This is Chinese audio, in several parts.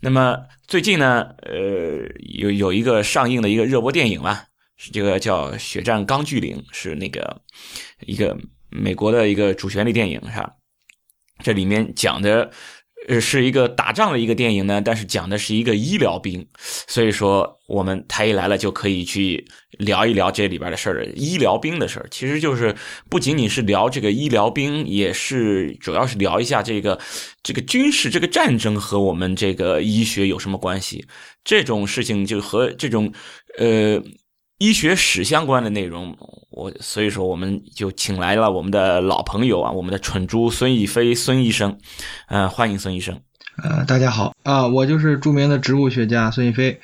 那么最近呢，呃，有有一个上映的一个热播电影嘛，是这个叫《血战钢锯岭》，是那个一个美国的一个主旋律电影，是吧？这里面讲的。呃，是一个打仗的一个电影呢，但是讲的是一个医疗兵，所以说我们太医来了就可以去聊一聊这里边的事儿，医疗兵的事儿，其实就是不仅仅是聊这个医疗兵，也是主要是聊一下这个这个军事这个战争和我们这个医学有什么关系，这种事情就和这种呃。医学史相关的内容，我所以说我们就请来了我们的老朋友啊，我们的蠢猪孙逸飞孙医生，呃，欢迎孙医生。呃，大家好啊，我就是著名的植物学家孙逸飞。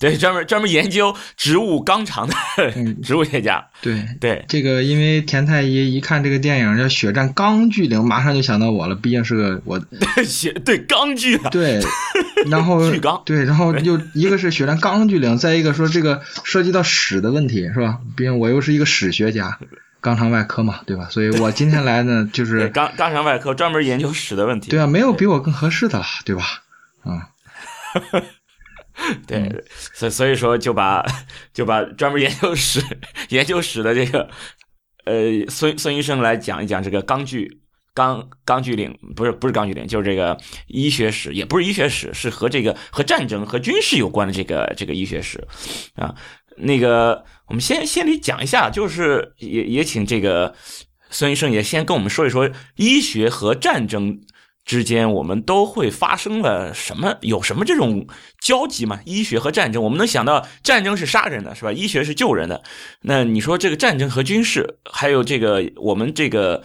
对，专门专门研究植物肛肠的 植物学家。对对，这个因为田太医一看这个电影叫《血战钢锯岭》，马上就想到我了，毕竟是个我 血对钢锯啊。对，然后对，然后又一个是血战钢锯岭，再一个说这个涉及到史的问题是吧？毕竟我又是一个史学家，肛肠外科嘛，对吧？所以我今天来呢，就是肛肛肠外科专门研究史的问题。对啊，没有比我更合适的了，对吧？啊。对，所所以说就把就把专门研究史 研究史的这个呃孙孙医生来讲一讲这个钢锯钢钢锯岭不是不是钢锯岭就是这个医学史也不是医学史是和这个和战争和军事有关的这个这个医学史啊那个我们先先得讲一下就是也也请这个孙医生也先跟我们说一说医学和战争。之间我们都会发生了什么？有什么这种交集吗？医学和战争，我们能想到战争是杀人的，是吧？医学是救人的。那你说这个战争和军事，还有这个我们这个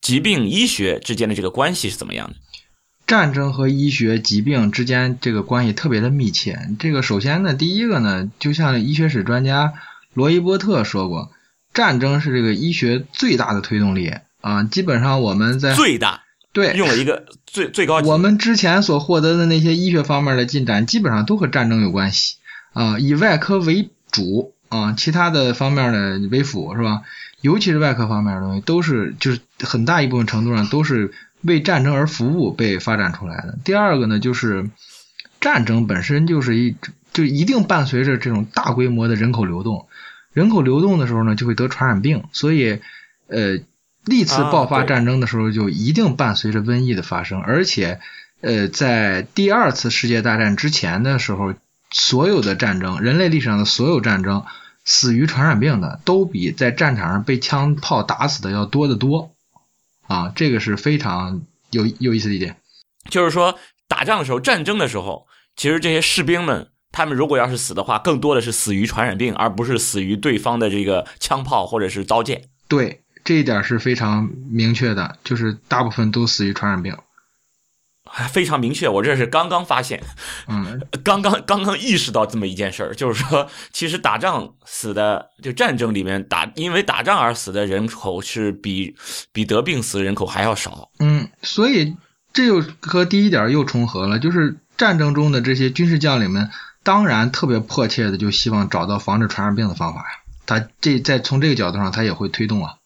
疾病医学之间的这个关系是怎么样的？战争和医学疾病之间这个关系特别的密切。这个首先呢，第一个呢，就像医学史专家罗伊波特说过，战争是这个医学最大的推动力啊。基本上我们在最大。对，用了一个最最高级。我们之前所获得的那些医学方面的进展，基本上都和战争有关系啊，以外科为主啊，其他的方面呢为辅，是吧？尤其是外科方面的东西，都是就是很大一部分程度上都是为战争而服务被发展出来的。第二个呢，就是战争本身就是一就一定伴随着这种大规模的人口流动，人口流动的时候呢，就会得传染病，所以呃。历次爆发战争的时候，就一定伴随着瘟疫的发生，而且，呃，在第二次世界大战之前的时候，所有的战争，人类历史上的所有战争，死于传染病的都比在战场上被枪炮打死的要多得多，啊，这个是非常有有意思的一点。就是说，打仗的时候，战争的时候，其实这些士兵们，他们如果要是死的话，更多的是死于传染病，而不是死于对方的这个枪炮或者是刀剑。对。这一点是非常明确的，就是大部分都死于传染病，非常明确。我这是刚刚发现，嗯，刚刚刚刚意识到这么一件事儿，就是说，其实打仗死的，就战争里面打因为打仗而死的人口是比比得病死的人口还要少。嗯，所以这又和第一点又重合了，就是战争中的这些军事将领们，当然特别迫切的就希望找到防止传染病的方法呀。他这在从这个角度上，他也会推动啊。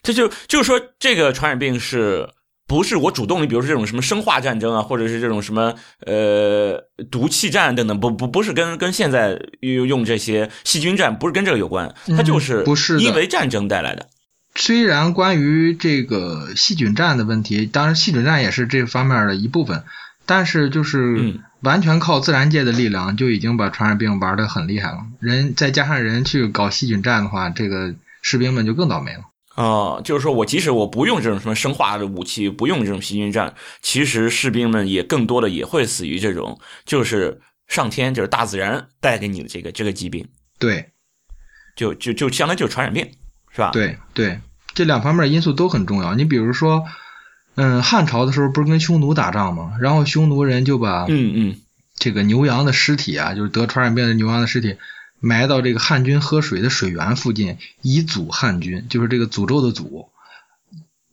这就就是说，这个传染病是不是我主动的？比如说这种什么生化战争啊，或者是这种什么呃毒气战等等，不不不是跟跟现在用用这些细菌战，不是跟这个有关，它就是不是因为战争带来的。虽然关于这个细菌战的问题，当然细菌战也是这方面的一部分，但是就是完全靠自然界的力量就已经把传染病玩的很厉害了。人再加上人去搞细菌战的话，这个士兵们就更倒霉了。啊，就是说我即使我不用这种什么生化的武器，不用这种细菌战，其实士兵们也更多的也会死于这种，就是上天就是大自然带给你的这个这个疾病。对，就就就相当于就是传染病，是吧？对对，这两方面因素都很重要。你比如说，嗯，汉朝的时候不是跟匈奴打仗吗？然后匈奴人就把嗯嗯这个牛羊的尸体啊，就是得传染病的牛羊的尸体，埋到这个汉军喝水的水源附近，以诅汉军，就是这个诅咒的诅。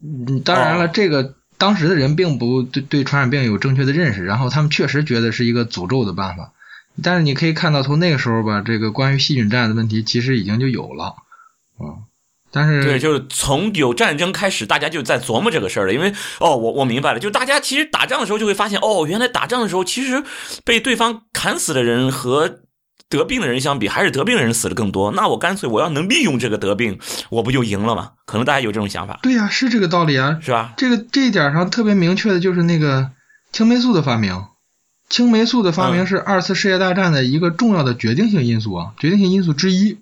嗯，当然了，哦这个当时的人并不对对传染病有正确的认识，然后他们确实觉得是一个诅咒的办法。但是你可以看到，从那个时候吧，这个关于细菌战的问题其实已经就有了，嗯，但是对，就是从有战争开始，大家就在琢磨这个事儿了。因为哦，我我明白了，就大家其实打仗的时候就会发现，哦，原来打仗的时候，其实被对方砍死的人和得病的人相比，还是得病的人死的更多。那我干脆我要能利用这个得病，我不就赢了吗？可能大家有这种想法，对呀、是这个道理啊，是吧？这个这一点上特别明确的就是那个青霉素的发明。青霉素的发明嗯是二次世界大战的一个重要的决定性因素啊，决定性因素之一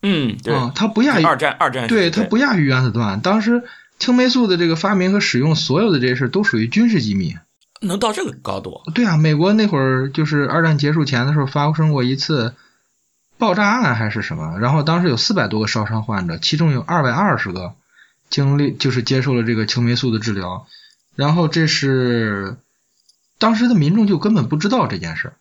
嗯，对，啊，它不亚于二战二战对它不亚于原子弹。当时青霉素的这个发明和使用，所有的这些事都属于军事机密。能到这个高度，对啊，美国那会儿就是二战结束前的时候发生过一次爆炸案还是什么，然后当时有四百多个烧伤患者，其中有二百二十个经历就是接受了这个青霉素的治疗，然后这是当时的民众就根本不知道这件事儿，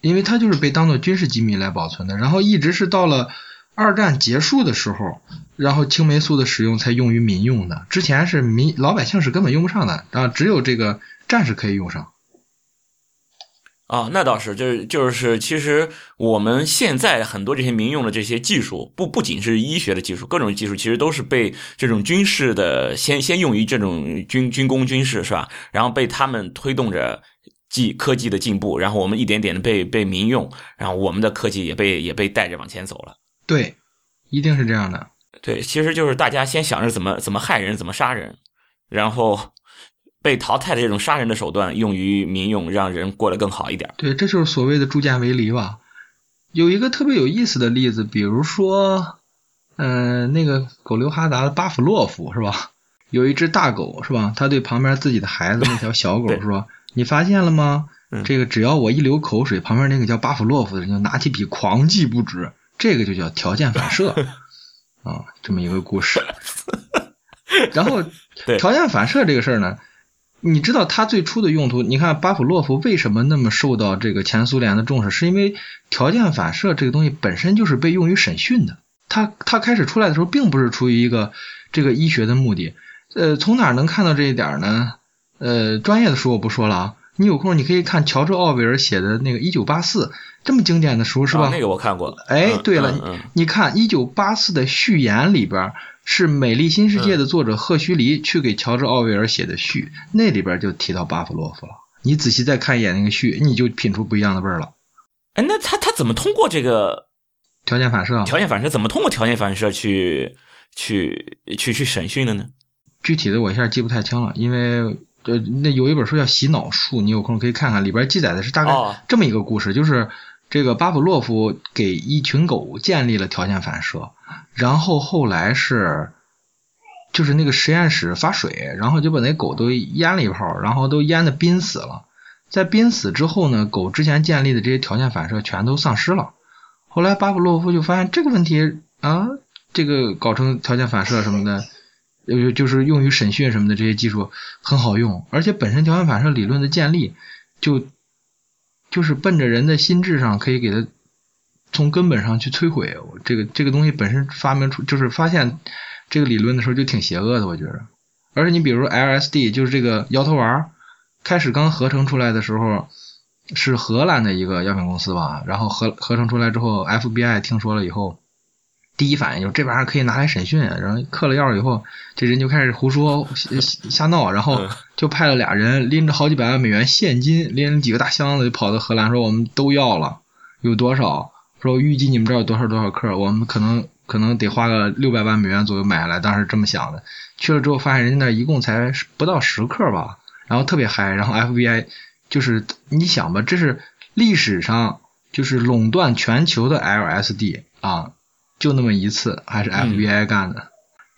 因为它就是被当做军事机密来保存的，然后一直是到了二战结束的时候，然后青霉素的使用才用于民用的，之前是民老百姓是根本用不上的，然后只有这个战士可以用上。啊，那倒是，就是就是，其实我们现在很多这些民用的这些技术，不不仅是医学的技术，各种技术其实都是被这种军事的先先用于这种军军工军事是吧？然后被他们推动着技科技的进步，然后我们一点点的被被民用，然后我们的科技也被也被带着往前走了。对，一定是这样的。对，其实就是大家先想着怎么怎么害人，怎么杀人，然后被淘汰的这种杀人的手段用于民用，让人过得更好一点。对，这就是所谓的铸剑为犁吧。有一个特别有意思的例子，比如说，嗯、那个狗流哈达的巴甫洛夫是吧？有一只大狗是吧？他对旁边自己的孩子那条小狗说：“你发现了吗？嗯这个只要我一流口水，旁边那个叫巴甫洛夫的人就拿起笔狂记不止。这个就叫条件反射 啊，这么一个故事。然后条件反射这个事儿呢，你知道它最初的用途？你看巴甫洛夫为什么那么受到这个前苏联的重视？是因为条件反射这个东西本身就是被用于审讯的。它它开始出来的时候，并不是出于一个这个医学的目的。呃，从哪儿能看到这一点呢？呃，专业的书我不说了啊，你有空你可以看乔治奥威尔写的那个《一九八四》，这么经典的书是吧？啊那个我看过。哎，嗯对了，嗯嗯你看《一九八四》的序言里边是《美丽新世界》的作者赫胥黎去给乔治奥威尔写的序，那里边就提到巴甫洛夫了。你仔细再看一眼那个序，你就品出不一样的味儿了。哎，那他他怎么通过这个条件反射，条件反射？怎么通过条件反射去去去去审讯的呢？具体的我一下记不太清了，因为呃，那有一本书叫《洗脑术》，你有空可以看看，里边记载的是大哦概这么一个故事，就是这个巴甫洛夫给一群狗建立了条件反射，然后后来是就是那个实验室发水，然后就把那狗都淹了一泡，然后都淹的濒死了。在濒死之后呢，狗之前建立的这些条件反射全都丧失了。后来巴甫洛夫就发现这个问题啊，这个搞成条件反射什么的，呃，就是用于审讯什么的这些技术很好用，而且本身条件反射理论的建立就就是奔着人的心智上可以给他从根本上去摧毁。这个这个东西本身发明出就是发现这个理论的时候就挺邪恶的，我觉得。而且你比如说 LSD，就是这个摇头丸，开始刚合成出来的时候是荷兰的一个药品公司吧，然后合合成出来之后，FBI 听说了以后。第一反应就是这玩意儿可以拿来审讯，然后嗑了药以后，这人就开始胡说瞎瞎闹，然后嗯就派了俩人拎着好几百万美元现金，拎着几个大箱子就跑到荷兰，说我们都要了，有多少？说预计你们这儿有多少多少克，我们可能可能得花个六百万美元左右买下来，当时这么想的。去了之后发现人家那儿一共才不到十克吧，然后特别嗨，然后 FBI 就是你想吧，这是历史上就是垄断全球的 LSD 啊。就那么一次，还是 FBI 干的，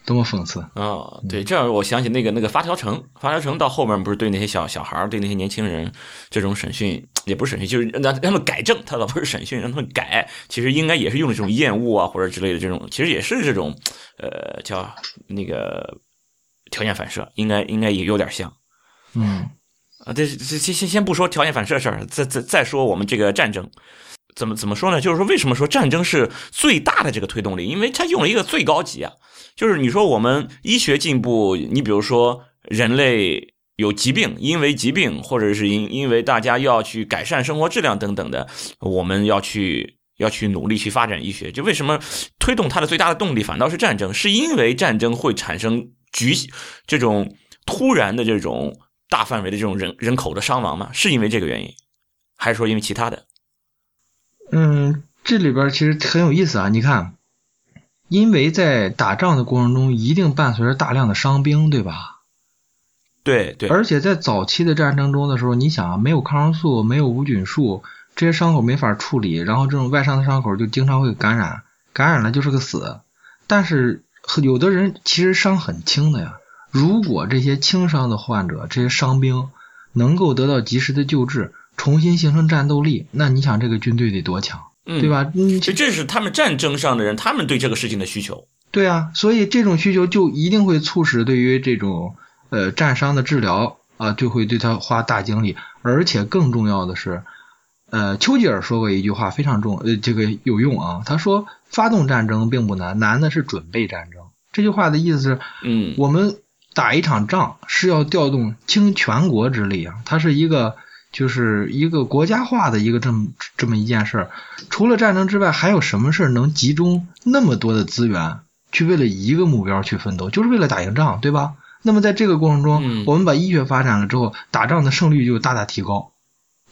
多么讽刺！哦，对，这样我想起那个那个发条城，发条城到后面不是对那些小小孩儿，对那些年轻人这种审讯，也不是审讯，就是让让他们改正，他倒不是审讯，让他们改，其实应该也是用这种厌恶啊或者之类的这种，其实也是这种，呃，叫那个条件反射，应该应该也有点像。嗯啊，这这先先先不说条件反射事儿，再再再说我们这个战争，怎么怎么说呢？就是说为什么说战争是最大的这个推动力？因为它用了一个最高级啊，就是你说我们医学进步，你比如说人类有疾病，因为疾病或者是因因为大家要去改善生活质量等等的，我们要去要去努力去发展医学。就为什么推动它的最大的动力反倒是战争？是因为战争会产生局这种突然的这种。大范围的这种人人口的伤亡嘛，是因为这个原因，还是说因为其他的？嗯，这里边其实很有意思啊。你看，因为在打仗的过程中，一定伴随着大量的伤兵，对吧？对对。而且在早期的战争中的时候，你想啊，没有抗生素，没有无菌术，这些伤口没法处理，然后这种外伤的伤口就经常会感染，感染了就是个死。但是有的人其实伤很轻的呀。如果这些轻伤的患者、这些伤兵能够得到及时的救治，重新形成战斗力，那你想这个军队得多强，对吧？嗯，这这是他们战争上的人，他们对这个事情的需求。对啊，所以这种需求就一定会促使对于这种呃战伤的治疗啊，就会对他花大精力。而且更重要的是，呃，丘吉尔说过一句话非常重，呃，这个有用啊。他说，发动战争并不难，难的是准备战争。这句话的意思是，嗯，我们。打一场仗是要调动倾全国之力啊，它是一个就是一个国家化的一个这么这么一件事儿。除了战争之外，还有什么事儿能集中那么多的资源去为了一个目标去奋斗？就是为了打赢仗，对吧？那么在这个过程中，我们把医学发展了之后，打仗的胜率就大大提高。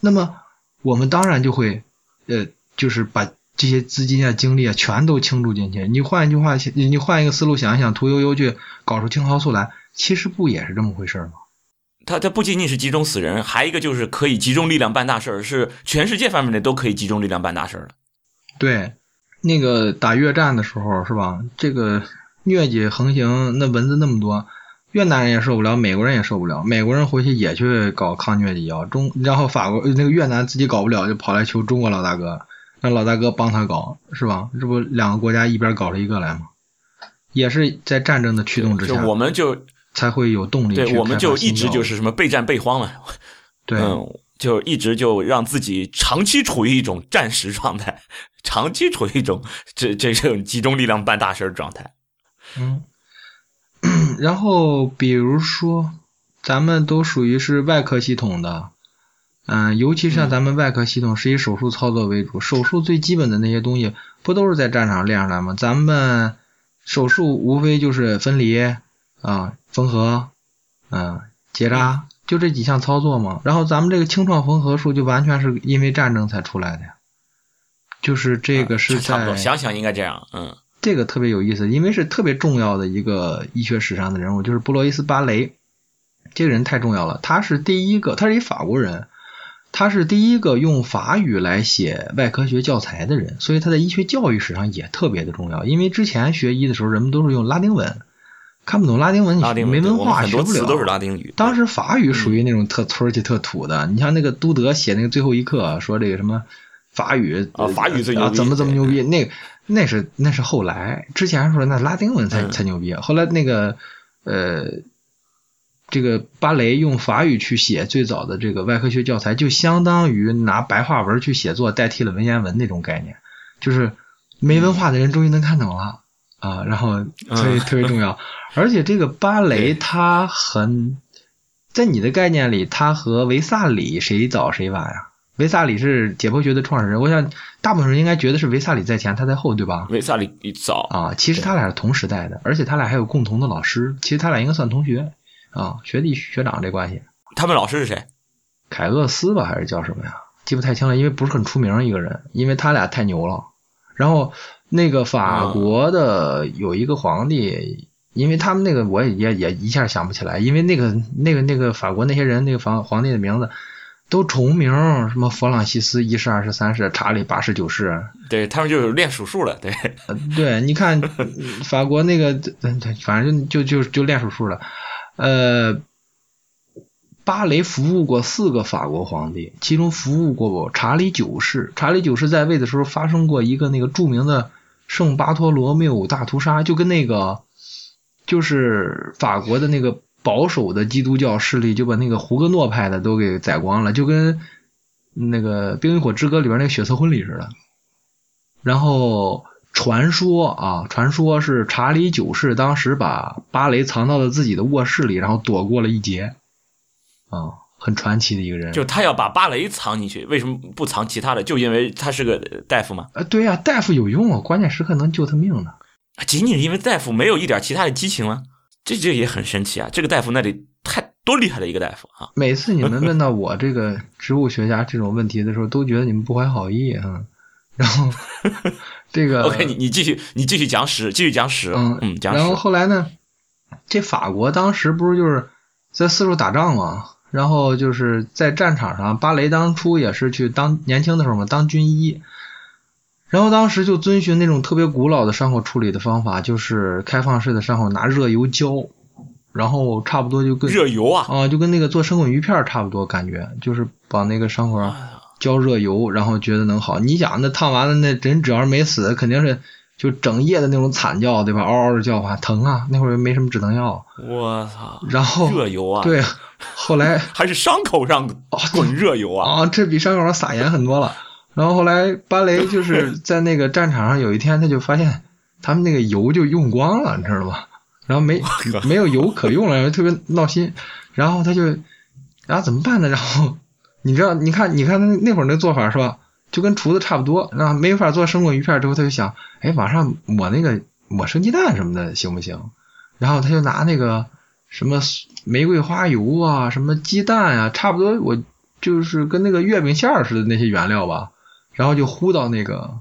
那么我们当然就会呃，就是把这些资金啊、精力啊全都倾注进去。你换一句话，你换一个思路想一想，屠呦呦去搞出青蒿素来。其实不也是这么回事吗？他他不仅仅是集中死人，还一个就是可以集中力量办大事儿，是全世界范围内都可以集中力量办大事儿对，那个打越战的时候是吧？这个疟疾横行，那蚊子那么多，越南人也受不了，美国人也受不了，美国人回去也去搞抗疟疾药，中然后法国那个越南自己搞不了，就跑来求中国老大哥，让老大哥帮他搞，是吧？这不两个国家一边搞了一个来吗？也是在战争的驱动之下，我们就。才会有动力。对，我们就一直就是什么备战备荒了，对，就一直就让自己长期处于一种战时状态，长期处于一种这这种集中力量办大事状态。嗯，然后比如说，咱们都属于是外科系统的，嗯，尤其是像咱们外科系统是以手术操作为主，手术最基本的那些东西不都是在战场练出来吗？咱们手术无非就是分离。啊，缝合，嗯，结扎，就这几项操作嘛。然后咱们这个清创缝合术就完全是因为战争才出来的呀。就是这个是在想想应该这样，嗯，这个特别有意思，因为是特别重要的一个医学史上的人物，就是布洛伊斯·巴雷。这个人太重要了，他是第一个，他是一法国人，他是第一个用法语来写外科学教材的人，所以他在医学教育史上也特别的重要。因为之前学医的时候，人们都是用拉丁文。看不懂拉丁文，你没文化学不了。很多词都是拉丁语。当时法语属于那种特村儿气、特土的。你像那个都德写那个最后一课，说这个什么法语啊，法语最牛逼，怎么怎么牛逼？那那是那是后来，之前说那拉丁文才才牛逼。后来那个呃，这个芭蕾用法语去写最早的这个外科学教材，就相当于拿白话文去写作代替了文言文那种概念，就是没文化的人终于能看懂了。啊，然后所以特别重要，而且这个芭蕾它很，在你的概念里，它和维萨里谁早谁晚呀？维萨里是解剖学的创始人，我想大部分人应该觉得是维萨里在前，他在后，对吧？维萨里早啊，其实他俩是同时代的，而且他俩还有共同的老师，其实他俩应该算同学啊，学弟学长这关系。他们老师是谁？凯厄斯吧，还是叫什么呀？记不太清了，因为不是很出名一个人，因为他俩太牛了，然后。那个法国的有一个皇帝，因为他们那个我也也也一下想不起来，因为那个那个那个法国那些人那个皇皇帝的名字都重名，什么弗朗西斯一世、二世、三世，查理八世、九世，对他们就练数数了，对，对，你看法国那个，反正就就就练数数了，呃。巴雷服务过四个法国皇帝，其中服务过查理九世。查理九世在位的时候发生过一个那个著名的圣巴托罗缪大屠杀，就跟那个就是法国的那个保守的基督教势力就把那个胡格诺派的都给宰光了，就跟那个《冰与火之歌》里边那个血色婚礼似的。然后传说啊，传说是查理九世当时把芭蕾藏到了自己的卧室里，然后躲过了一劫啊，很传奇的一个人。就他要把芭蕾藏进去，为什么不藏其他的？就因为他是个大夫吗？啊，对呀、大夫有用啊，关键时刻能救他命呢。仅仅因为大夫没有一点其他的激情吗？这这也很神奇啊！这个大夫那里太多厉害的一个大夫啊！每次你们问到我这个植物学家这种问题的时候，都觉得你们不怀好意啊。然后这个 OK，你你继续，你继续讲史，继续讲史，嗯嗯，讲然后。后来呢，这法国当时不是就是在四处打仗嘛，然后就是在战场上，芭蕾当初也是去当年轻的时候嘛，当军医。然后当时就遵循那种特别古老的伤口处理的方法，就是开放式的伤口拿热油浇，然后差不多就跟热油啊，啊，就跟那个做生滚鱼片差不多，感觉就是把那个伤口上浇热油，然后觉得能好。你想那烫完了，那人只要是没死，肯定是就整夜的那种惨叫，对吧？嗷嗷的叫唤，疼啊！那会儿又没什么止疼药，我操！然后热油啊，，对，后来 还是伤口上滚热油啊！啊，这比伤口上撒盐很多了。然后后来芭蕾就是 在那个战场上，有一天他就发现他们那个油就用光了，你知道吗？然后没没有油可用了，然后特别闹心。然后他就，然后怎么办呢？然后你知道，你看，你看那那会儿那做法是吧？就跟厨子差不多。那没法做生滚鱼片之后，他就想，哎，往上抹那个抹生鸡蛋什么的行不行？然后他就拿那个什么玫瑰花油啊，什么鸡蛋啊，差不多我就是跟那个月饼馅儿似的那些原料吧，然后就糊到那个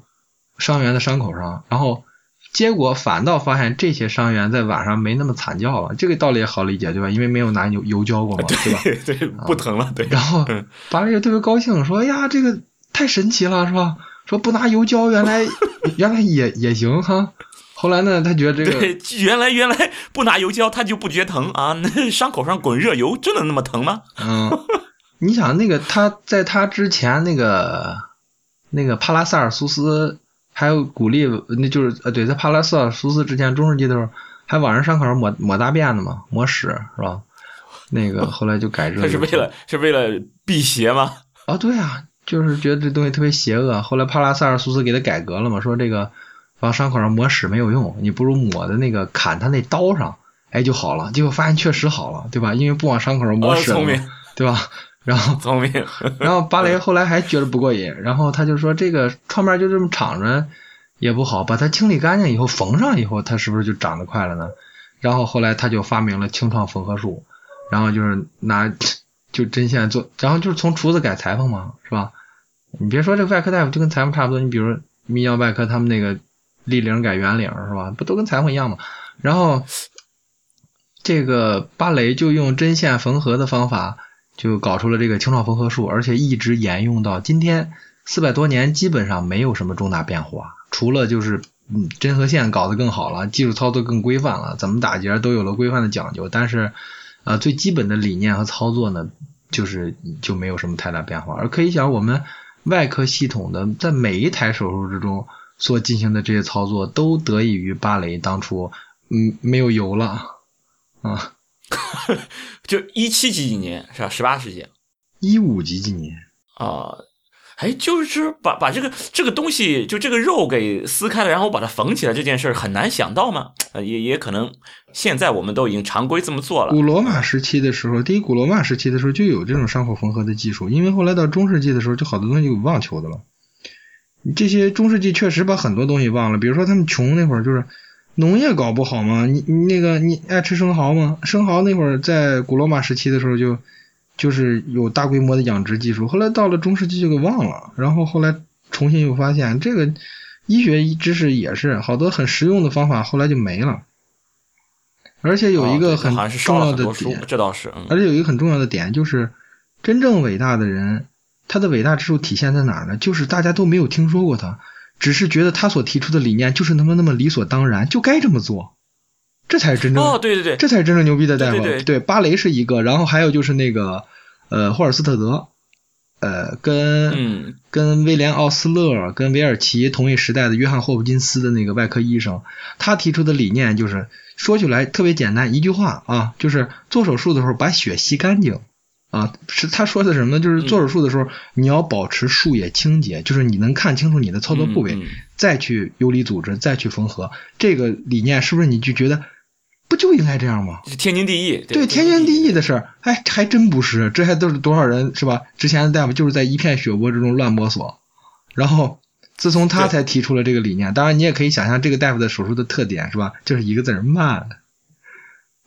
伤员的伤口上，然后结果反倒发现这些伤员在晚上没那么惨叫了，这个道理也好理解对吧？因为没有拿油油浇过嘛，对吧？对对，不疼了，对。然后嗯芭蕾就特别高兴，说：“哎呀，这个太神奇了，是吧？说不拿油浇，原来 原来也也行哈。”后来呢，他觉得这个对，原来原来不拿油浇他就不觉疼啊？那伤口上滚热油真的那么疼吗？嗯，你想那个他在他之前那个那个帕拉塞尔苏斯还有鼓励，那就是呃对，在帕拉塞尔苏斯之前中世纪的时候，还往人伤口上抹抹大便呢嘛，抹屎是吧？那个 后来就改热油他是为了是为了辟邪吗？啊，对啊，就是觉得这东西特别邪恶。后来帕拉塞尔苏斯给他改革了嘛，说这个往伤口上抹屎没有用，你不如抹在那个砍他那刀上，哎就好了。结果发现确实好了，对吧？因为不往伤口上抹哦，屎了嘛，聪明对吧？然后 聪明，然后芭蕾后来还觉得不过瘾，然后他就说这个创面就这么敞着也不好，把它清理干净以后缝上以后，它是不是就长得快了呢？然后后来他就发明了清创缝合术，然后就是拿就针线做，然后就是从厨子改裁缝嘛，是吧？你别说这个外科大夫就跟裁缝差不多，你比如泌尿外科他们那个立领改圆领是吧？不都跟裁缝一样吗？然后这个芭蕾就用针线缝合的方法。就搞出了这个清创缝合术，而且一直沿用到今天，四百多年基本上没有什么重大变化，除了就是嗯针和线搞得更好了，技术操作更规范了，怎么打结都有了规范的讲究，但是呃最基本的理念和操作呢，就是就没有什么太大变化。而可以讲，我们外科系统的在每一台手术之中所进行的这些操作，都得益于芭蕾当初嗯没有油了啊。就一七几几年是吧？十八世纪一五几几年啊，哎，就是把把这个这个东西，就这个肉给撕开了，然后把它缝起来，这件事儿很难想到吗？呃，也也可能现在我们都已经常规这么做了。古罗马时期的时候，第一古罗马时期的时候就有这种伤口缝合的技术，因为后来到中世纪的时候，就好多东西有忘求的了。这些中世纪确实把很多东西忘了，比如说他们穷那会儿就是农业搞不好嘛，你你那个你爱吃生蚝吗？生蚝那会儿在古罗马时期的时候就就是有大规模的养殖技术，后来到了中世纪就给忘了，然后后来重新又发现这个医学知识也是好多很实用的方法，后来就没了。而且有一个很重要的点，，这倒是，嗯而且有一个很重要的点就是，真正伟大的人，他的伟大之处体现在哪儿呢？就是大家都没有听说过他，只是觉得他所提出的理念就是那么那么理所当然，就该这么做，这才是真正哦，对对对，这才是真正牛逼的大夫。对对对芭蕾是一个，然后还有就是那个呃霍尔斯特德，呃，跟嗯跟威廉奥斯勒、跟韦尔奇同一时代的约翰霍普金斯的那个外科医生，他提出的理念就是说起来特别简单，一句话啊，就是做手术的时候把血吸干净。啊，是他说的什么呢？就是做手术的时候，你要保持术野清洁，就是你能看清楚你的操作部位，嗯嗯再去游离组织，再去缝合。这个理念是不是你就觉得不就应该这样吗？是天经地义，对，天经地义的事儿，哎，还真不是，这还都是多少人是吧？之前的大夫就是在一片血泊之中乱摸索，然后自从他才提出了这个理念。当然，你也可以想象这个大夫的手术的特点是吧？就是一个字儿慢。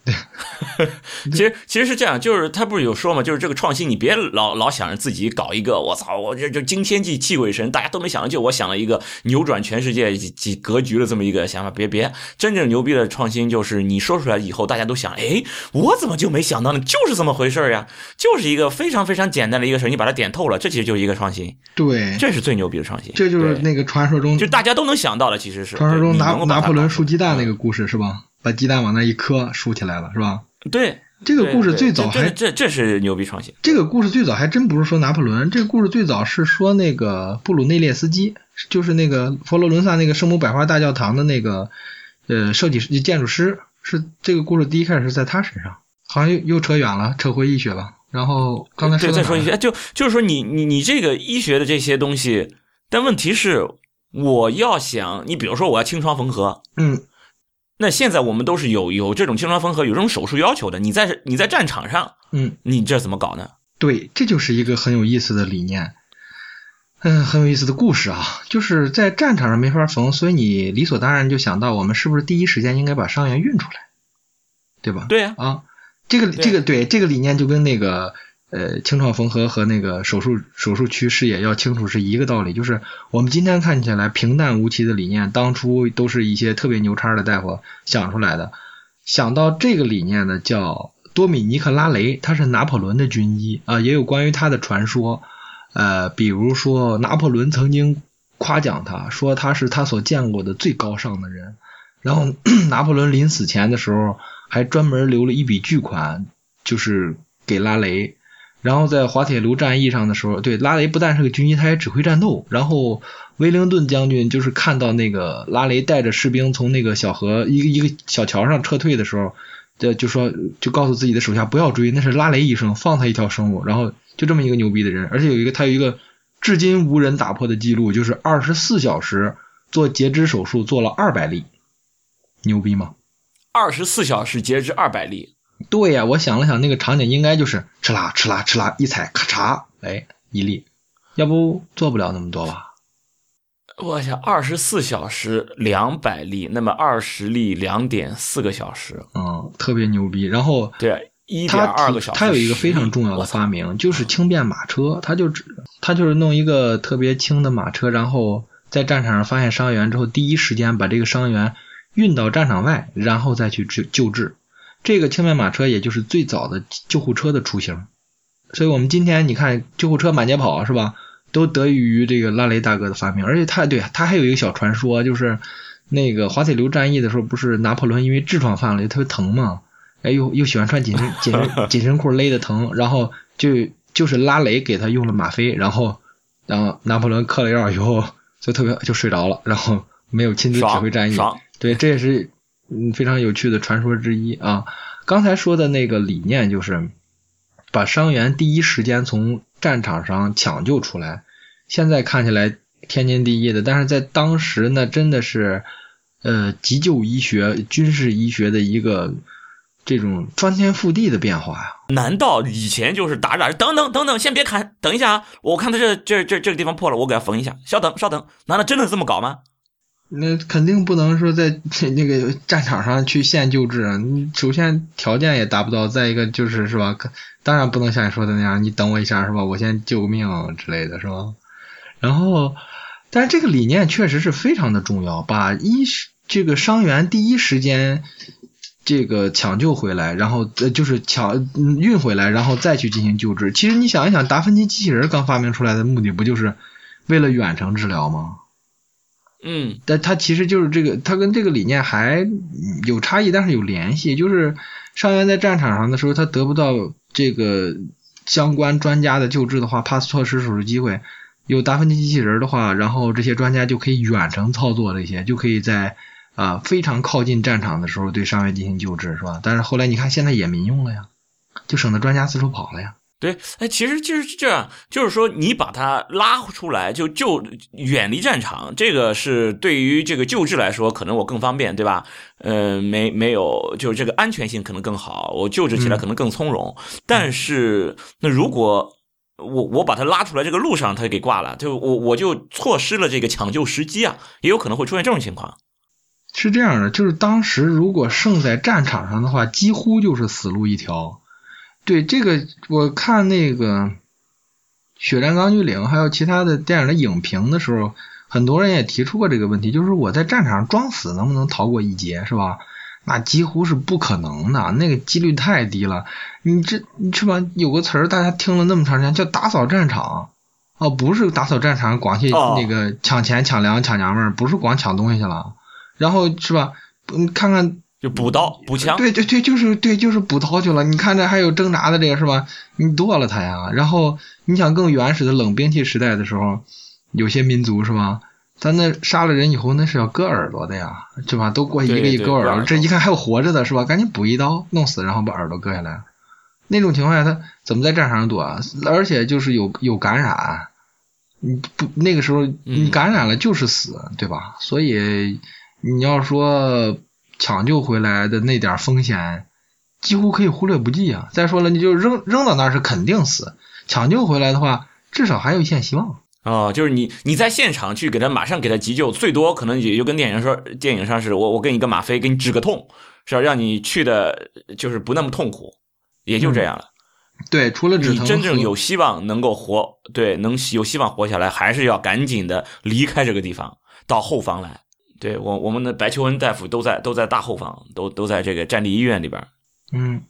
其实其实是这样，就是他不是有说嘛，就是这个创新，你别老老想着自己搞一个，我操，我这就惊天地泣鬼神，大家都没想到，就我想了一个扭转全世界几几格局的这么一个想法，别别，真正牛逼的创新就是你说出来以后，大家都想，哎，我怎么就没想到呢？就是这么回事儿呀，就是一个非常非常简单的一个事儿，你把它点透了，这其实就是一个创新，对，这是最牛逼的创新，这就是那个传说中就大家都能想到的，其实是传说中拿拿破仑竖鸡蛋那个故事是吧？把鸡蛋往那一磕，竖起来了是吧？对。这个故事最早还这这这是牛逼创新，这个故事最早还真不是说拿破仑，这个故事最早是说那个布鲁内列斯基，就是那个佛罗伦萨那个圣母百花大教堂的那个呃设计师、建筑师，是这个故事第一开始是在他身上，好像又又扯远了，扯回医学了。然后刚才对，说到哪儿再说一些，就就是说你你你这个医学的这些东西，但问题是，我要想你，比如说我要清创缝合，嗯，那现在我们都是有有这种清创缝合，有这种手术要求的。你在你在战场上，嗯，你这怎么搞呢？对，这就是一个很有意思的理念，嗯，很有意思的故事啊。就是在战场上没法缝，所以你理所当然就想到，我们是不是第一时间应该把伤员运出来，对吧？对呀、啊，这个这个对这个理念就跟那个呃清创缝合和那个手术手术区视野要清楚是一个道理，就是我们今天看起来平淡无奇的理念，当初都是一些特别牛叉的大夫想出来的。想到这个理念的叫多米尼克拉雷，他是拿破仑的军医啊，也有关于他的传说，呃，比如说拿破仑曾经夸奖他说他是他所见过的最高尚的人，然后 拿破仑临死前的时候还专门留了一笔巨款，就是给拉雷。然后在滑铁卢战役上的时候，对拉雷不但是个军医，他还指挥战斗。然后威灵顿将军就是看到那个拉雷带着士兵从那个小河一个一个小桥上撤退的时候，就就说就告诉自己的手下不要追，那是拉雷医生，放他一条生路。然后就这么一个牛逼的人，而且有一个他有一个至今无人打破的记录，就是二十四小时做截肢手术做了二百例，牛逼吗？二十四小时截肢二百例，对呀、我想了想，那个场景应该就是哧啦哧啦哧啦一踩，咔嚓，哎，一粒，要不做不了那么多吧？我想二十四小时两百粒，那么二十粒两点四个小时，嗯，特别牛逼。然后对，一点他二个小时。他有一个非常重要的发明，就是轻便马车。他就只他就是弄一个特别轻的马车，然后在战场上发现伤员之后，第一时间把这个伤员运到战场外，然后再去救救治。这个轻便马车也就是最早的救护车的雏形。所以我们今天你看救护车满街跑是吧？都得益于这个拉雷大哥的发明，而且他对他还有一个小传说，就是那个滑铁卢战役的时候，不是拿破仑因为痔疮犯了，特别疼嘛，哎又又喜欢穿紧身 紧身紧身裤勒的疼，然后就就是拉雷给他用了吗啡，然后然后拿破仑嗑了药以后就特别就睡着了，然后没有亲自指挥战役，对，这也是嗯非常有趣的传说之一啊。刚才说的那个理念就是把伤员第一时间从战场上抢救出来，现在看起来天经地义的，但是在当时呢，真的是呃急救医学、军事医学的一个这种翻天覆地的变化呀。难道以前就是打打，等等等等，先别砍，等一下啊！我看他这这这这个地方破了，我给他缝一下。稍等稍等，难道真的是这么搞吗？那肯定不能说在 那个战场上去现救治！你首先条件也达不到，再一个就是是吧？当然不能像你说的那样，你等我一下是吧？我先救个命之类的是吧？然后，但是这个理念确实是非常的重要，把医这个伤员第一时间这个抢救回来，然后就是抢运回来，然后再去进行救治。其实你想一想，达芬奇机器人刚发明出来的目的不就是为了远程治疗吗？嗯，但它其实就是这个，它跟这个理念还有差异，但是有联系。就是伤员在战场上的时候，他得不到这个相关专家的救治的话，怕错失手术机会。有达芬奇机器人的话，然后这些专家就可以远程操作这些，就可以在啊非常靠近战场的时候对伤员进行救治，是吧？但是后来你看，现在也民用了呀，就省得专家四处跑了呀。对，哎，其实就是这样，就是说你把他拉出来，就就远离战场，这个是对于这个救治来说，可能我更方便，对吧？呃，没没有，就是这个安全性可能更好，我救治起来可能更从容。但是，那如果我我把他拉出来，这个路上他给挂了，就我我就错失了这个抢救时机啊，也有可能会出现这种情况。是这样的，就是当时如果胜在战场上的话，几乎就是死路一条。对这个，我看那个《血战钢锯岭》还有其他的电影的影评的时候，很多人也提出过这个问题，就是我在战场上装死能不能逃过一劫，是吧？那几乎是不可能的，那个几率太低了。你这，你是吧？有个词儿大家听了那么长时间，叫打扫战场哦，不是打扫战场，光去那个抢钱、抢粮、抢娘们儿，不是光抢东西去了。然后是吧？嗯看看。就补刀补枪，对对对，就是对，就是补刀去了。你看这还有挣扎的这个是吧？你剁了他呀。然后你想更原始的冷兵器时代的时候，有些民族是吧？咱那杀了人以后那是要割耳朵的呀，对吧？都过去一个一割耳朵，这一看还有活着的是吧？赶紧补一刀弄死，然后把耳朵割下来。那种情况下他怎么在战场上躲啊？而且就是有有感染，你不那个时候你感染了就是死，对吧？所以你要说。抢救回来的那点风险，几乎可以忽略不计啊！再说了，你就扔扔到那儿是肯定死，抢救回来的话，至少还有一线希望。哦，就是你你在现场去给他马上给他急救，最多可能也就跟电影说电影上是我我给你个吗啡，给你止个痛，是要让你去的就是不那么痛苦，也就这样了。对，除了止疼，你真正有希望能够活，对，能有希望活下来，还是要赶紧的离开这个地方，到后方来。对我，我们的白求恩大夫都在都在大后方，都都在这个战地医院里边。嗯，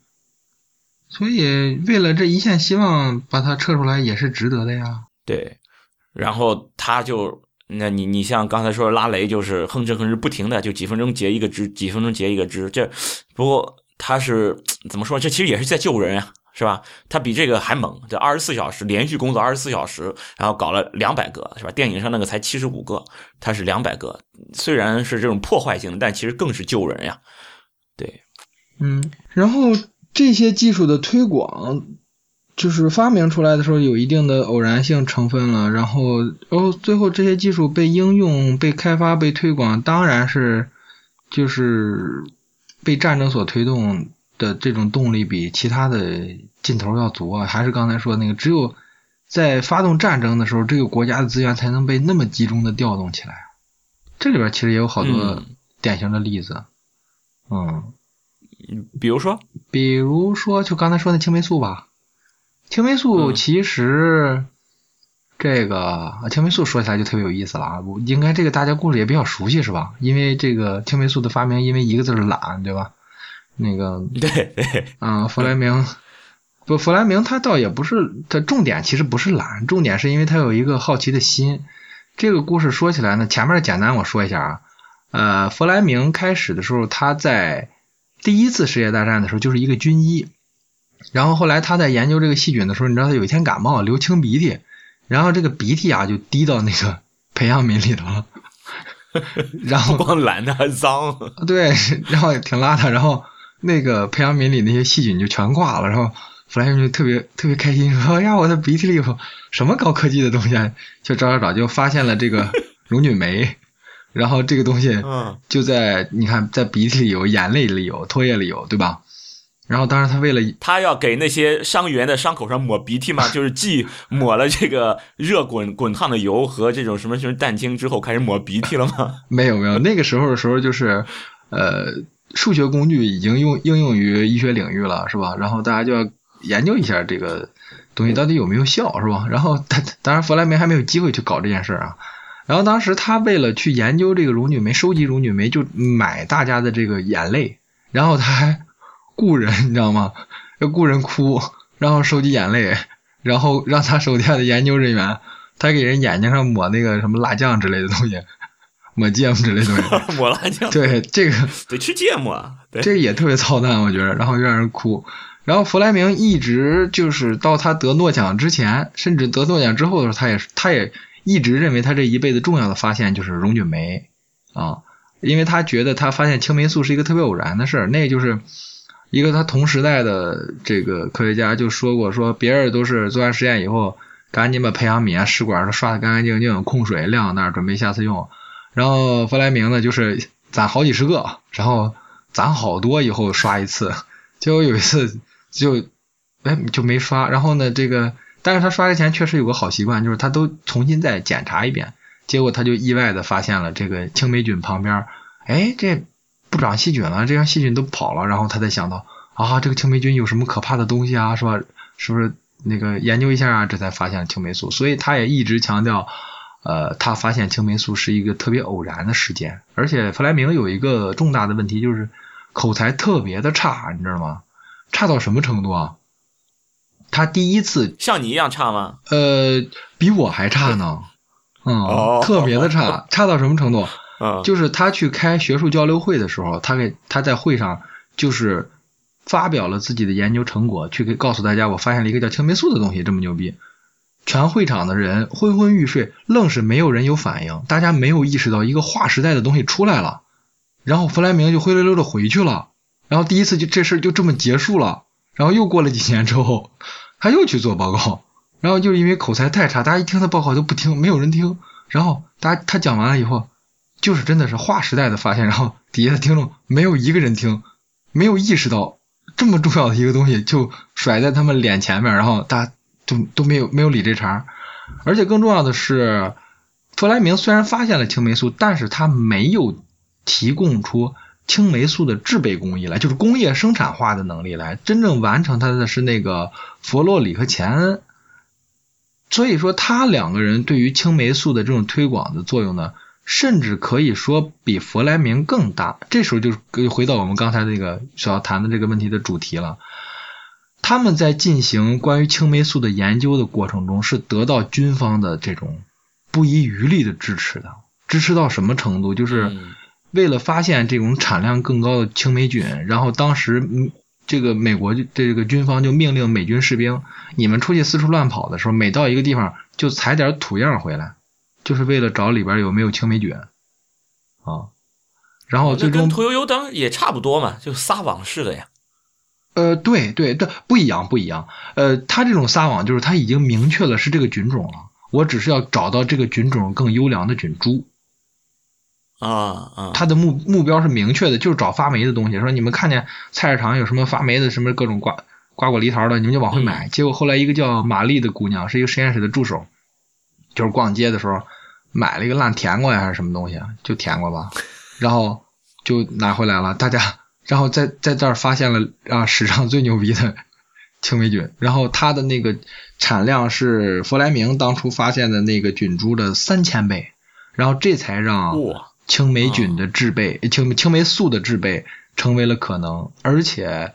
所以为了这一线希望，把他撤出来也是值得的呀。对，然后他就，那你你像刚才说拉雷，就是哼哧哼哧不停的，就几分钟结一个枝，几分钟结一个枝。这不过他是怎么说？这其实也是在救人啊。是吧？他比这个还猛，这二十四小时连续工作二十四小时，然后搞了两百个，是吧？电影上那个才七十五个，他是两百个。虽然是这种破坏性的，但其实更是救人呀。对，嗯。然后这些技术的推广，就是发明出来的时候有一定的偶然性成分了。然后，然后最后这些技术被应用、被开发、被推广，当然是就是被战争所推动。的这种动力比其他的劲头要足啊！还是刚才说那个，只有在发动战争的时候，这个国家的资源才能被那么集中的调动起来。这里边其实也有好多典型的例子，嗯，比如说，比如说就刚才说那青霉素吧，青霉素其实这个青霉素说起来就特别有意思了啊！应该这个大家故事也比较熟悉是吧？因为这个青霉素的发明，因为一个字是懒，对吧？那个 对对啊，弗莱明不，弗莱明他倒也不是，他重点其实不是懒，重点是因为他有一个好奇的心。这个故事说起来呢，前面简单我说一下啊，呃，弗莱明开始的时候他在第一次世界大战的时候就是一个军医，然后后来他在研究这个细菌的时候，你知道他有一天感冒流清鼻涕，然后这个鼻涕啊就滴到那个 培养皿里头了，然后光懒的还脏，对，然后也挺邋遢，然后。那个培养皿里那些细菌就全挂了，然后弗莱明就特别特别开心，说：“哎呀，我的鼻涕里有什么高科技的东西？”啊就找找找，就发现了这个 溶菌酶，然后这个东西就在你看，在鼻涕里有，眼泪里有，唾液里有，对吧？然后当时他为了他要给那些伤员的伤口上抹鼻涕嘛，就是既抹了这个热滚滚烫的油和这种什么什么蛋清之后，开始抹鼻涕了吗？没有没有，那个时候的时候就是呃。数学工具已经用应用于医学领域了，是吧？然后大家就要研究一下这个东西到底有没有效，是吧？然后他当然弗莱明还没有机会去搞这件事儿啊。然后当时他为了去研究这个溶菌酶，收集溶菌酶，就买大家的这个眼泪，然后他还雇人，你知道吗？要雇人哭，然后收集眼泪，然后让他手下的研究人员，他给人眼睛上抹那个什么辣酱之类的东西。抹芥末之类东西，抹辣酱。对这个 得吃芥末，这个也特别操蛋，我觉得。然后让人哭，然后弗莱明一直就是到他得诺奖之前，甚至得诺奖之后的时候，他也他也一直认为他这一辈子重要的发现就是溶菌酶啊，因为他觉得他发现青霉素是一个特别偶然的事儿，那就是一个他同时代的这个科学家就说过，说别人都是做完实验以后，赶紧把培养皿啊、试管都刷得干干净净，控水晾那儿，准备下次用。然后弗莱明呢，就是攒好几十个，然后攒好多以后刷一次，结果有一次。就，哎，就没刷。然后呢，这个，但是他刷之前确实有个好习惯，就是他都重新再检查一遍。结果他就意外的发现了这个青霉菌旁边，哎，这不长细菌了，这样细菌都跑了。然后他才想到，啊，这个青霉菌有什么可怕的东西啊，是吧？是不是那个研究一下啊？这才发现青霉素。所以他也一直强调，呃，他发现青霉素是一个特别偶然的事件。而且弗莱明有一个重大的问题，就是口才特别的差，你知道吗？差到什么程度啊？他第一次像你一样差吗？呃，比我还差呢，嗯，特别的差，差到什么程度？嗯，就是他去开学术交流会的时候，他给他在会上就是发表了自己的研究成果，去给告诉大家，我发现了一个叫青霉素的东西，这么牛逼，全会场的人昏昏欲睡，愣是没有人有反应，大家没有意识到一个划时代的东西出来了，然后弗莱明就灰溜溜的回去了。然后第一次就这事就这么结束了，然后又过了几年之后，他又去做报告，然后就是因为口才太差，大家一听他报告都不听，没有人听。然后大家他讲完了以后，就是真的是划时代的发现，然后底下的听众没有一个人听，没有意识到这么重要的一个东西就甩在他们脸前面，然后大家都都没有没有理这茬。而且更重要的是，弗莱明虽然发现了青霉素，但是他没有提供出。青霉素的制备工艺来，就是工业生产化的能力来，真正完成它的是那个佛洛里和钱恩。所以说，他两个人对于青霉素的这种推广的作用呢，甚至可以说比弗莱明更大。这时候就回到我们刚才那个所要谈的这个问题的主题了。他们在进行关于青霉素的研究的过程中，是得到军方的这种不遗余力的支持的。支持到什么程度？就是。为了发现这种产量更高的青霉菌，然后当时这个美国这个军方就命令美军士兵，你们出去四处乱跑的时候，每到一个地方就采点土样回来，就是为了找里边有没有青霉菌啊。然后最终屠呦呦当也差不多嘛，就撒网式的呀。呃，对对对，不一样不一样。呃，他这种撒网就是他已经明确了是这个菌种了，我只是要找到这个菌种更优良的菌株。啊啊！他的目目标是明确的，就是找发霉的东西。说你们看见菜市场有什么发霉的，什么各种瓜瓜果梨桃的，你们就往回买。结果后来一个叫玛丽的姑娘，是一个实验室的助手，就是逛街的时候买了一个烂甜瓜呀，还是什么东西，就甜瓜吧，然后就拿回来了。大家，然后在在这儿发现了啊史上最牛逼的青霉菌，然后它的那个产量是弗莱明当初发现的那个菌株的三千倍，然后这才让。青霉菌的制备，青青霉素的制备成为了可能，而且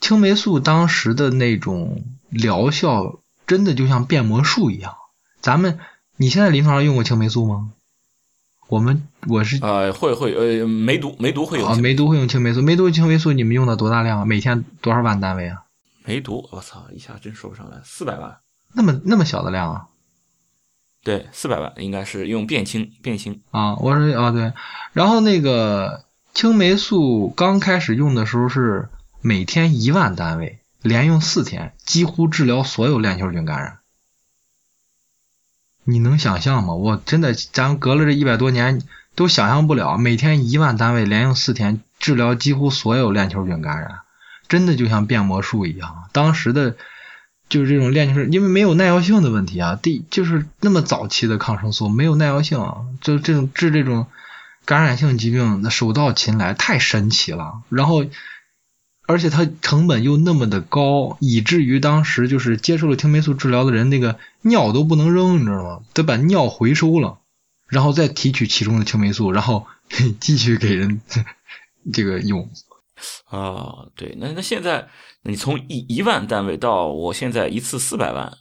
青霉素当时的那种疗效真的就像变魔术一样。咱们你现在临床上用过青霉素吗？我们我是呃会会呃梅毒梅毒会有啊梅毒会用青霉素，梅毒青霉素你们用的多大量啊？每天多少万单位啊？梅毒我操一下真说不上来，四百万，那么那么小的量啊？对，四百万应该是用变青变青啊，我说啊对，然后那个青霉素刚开始用的时候是每天一万单位，连用四天，几乎治疗所有链球菌感染。你能想象吗？我真的，咱隔了这一百多年都想象不了，每天一万单位，连用四天，治疗几乎所有链球菌感染，真的就像变魔术一样。当时的。就是这种链球，因为没有耐药性的问题啊。第就是那么早期的抗生素没有耐药性，就这种治这种感染性疾病，那手到擒来，太神奇了。然后，而且它成本又那么的高，以至于当时就是接受了青霉素治疗的人，那个尿都不能扔，你知道吗？得把尿回收了，然后再提取其中的青霉素，然后继续给人这个用。啊，对，那那现在。你从一一万单位到我现在一次四百万，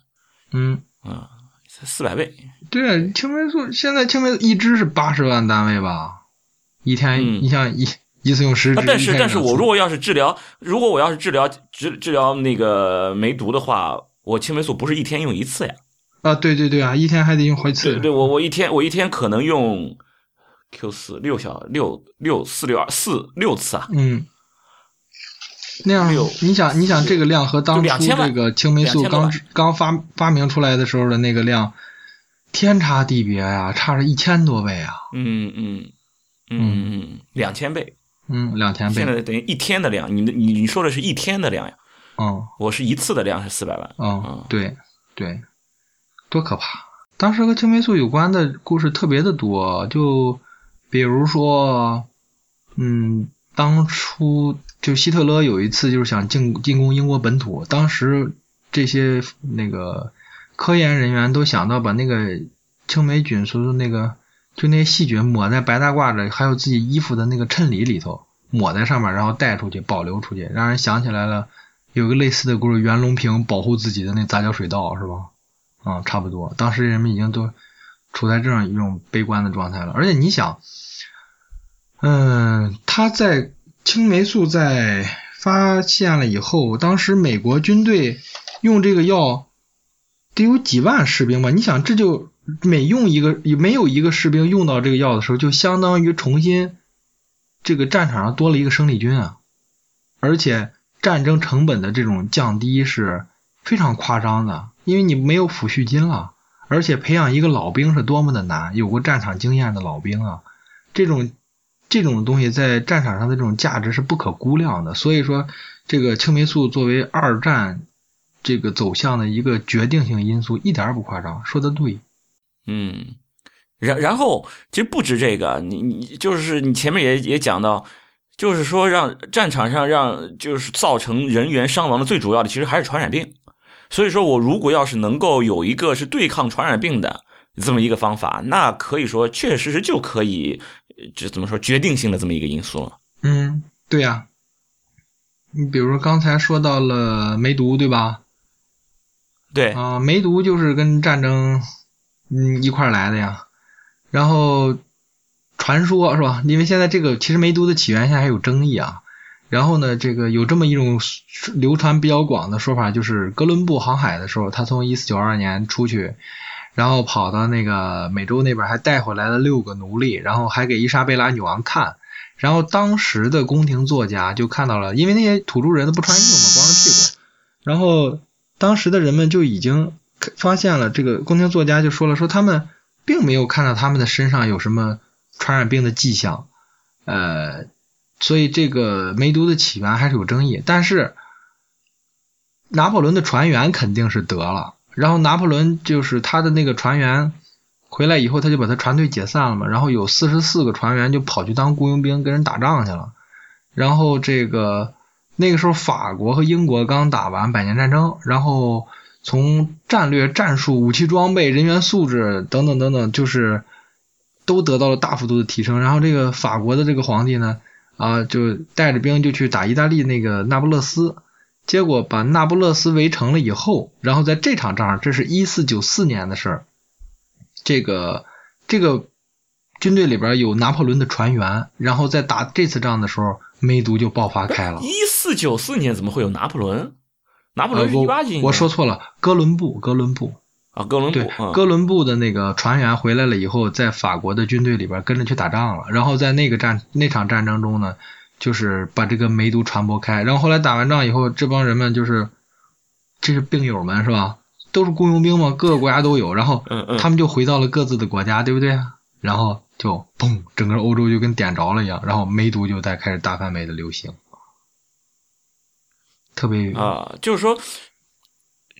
嗯啊，四百倍。对，青霉素现在青霉素一支是八十万单位吧？一天，你像一一次用十支。但是，但是我如果果要是治疗，如果我要是治疗治治疗那个梅毒的话，我青霉素不是一天用一次呀？啊，对对对啊，一天还得用好几次。对对，我我一天我一天可能用 Q 四六小六六四六二四六次啊。嗯，那样六你想你想这个量和当初就2000万这个青霉素刚刚发发明出来的时候的那个量，天差地别呀，差了一千多倍啊，嗯嗯嗯嗯，两千倍，嗯，两千倍，现在等于一天的量。你的你你说的是一天的量呀？嗯我是一次的量是四百万。嗯，对对，多可怕！当时和青霉素有关的故事特别的多，就比如说，嗯，当初就希特勒有一次就是想进进攻英国本土，当时这些那个科研人员都想到把那个青霉菌所的那个就那些细菌抹在白大褂的还有自己衣服的那个衬里里头，抹在上面，然后带出去保留出去，让人想起来了。有个类似的故事，袁隆平保护自己的那杂交水稻是吧？啊、差不多。当时人们已经都处在这样一种悲观的状态了。而且你想，嗯，他在青霉素在发现了以后，当时美国军队用这个药得有几万士兵吧？你想，这就每用一个没有一个士兵用到这个药的时候，就相当于重新这个战场上多了一个生力军啊，而且。战争成本的这种降低是非常夸张的，因为你没有抚恤金了，而且培养一个老兵是多么的难，有过战场经验的老兵啊，这种这种东西在战场上的这种价值是不可估量的。所以说，这个青霉素作为二战这个走向的一个决定性因素，一点儿不夸张，说的对。嗯，然然后其实不止这个，你你就是你前面也也讲到。就是说，让战场上让就是造成人员伤亡的最主要的，其实还是传染病。所以说我如果要是能够有一个是对抗传染病的这么一个方法，那可以说确确实实就可以，这怎么说决定性的这么一个因素了。嗯，对呀、你比如说刚才说到了梅毒，对吧？对，啊、梅毒就是跟战争嗯一块儿来的呀。然后传说是吧？因为现在这个其实梅毒的起源现在还有争议啊。然后呢，这个有这么一种流传比较广的说法，就是哥伦布航海的时候，他从一四九二年出去，然后跑到那个美洲那边，还带回来了六个奴隶，然后还给伊莎贝拉女王看。然后当时的宫廷作家就看到了，因为那些土著人都不穿衣服嘛，光着屁股。然后当时的人们就已经发现了，这个宫廷作家就说了，说他们并没有看到他们的身上有什么传染病的迹象，呃，所以这个梅毒的起源还是有争议。但是拿破仑的船员肯定是得了，然后拿破仑就是他的那个船员回来以后，他就把他船队解散了嘛，然后有四十四个船员就跑去当雇佣兵跟人打仗去了，然后这个那个时候法国和英国刚打完百年战争，然后从战略、战术、武器装备、人员素质等等等等，就是都得到了大幅度的提升。然后这个法国的这个皇帝呢，啊，就带着兵就去打意大利那个那不勒斯，结果把那不勒斯围城了以后，然后在这场仗上，这是一四九四年的事儿，这个这个军队里边有拿破仑的船员，然后在打这次仗的时候，梅毒就爆发开了。一四九四年怎么会有拿破仑？拿破呃，仑是一八几年、我我说错了，哥伦布，哥伦布，啊，哥伦布对，，嗯。哥伦布的那个船员回来了以后，在法国的军队里边跟着去打仗了，然后在那个战那场战争中呢，就是把这个梅毒传播开，然后后来打完仗以后，这帮人们就是这是病友们是吧？都是雇佣兵嘛，各个国家都有，然后他们就回到了各自的国家，对不对？然后就砰，整个欧洲就跟点着了一样，然后梅毒就在开始大范围的流行，特别啊，就是说，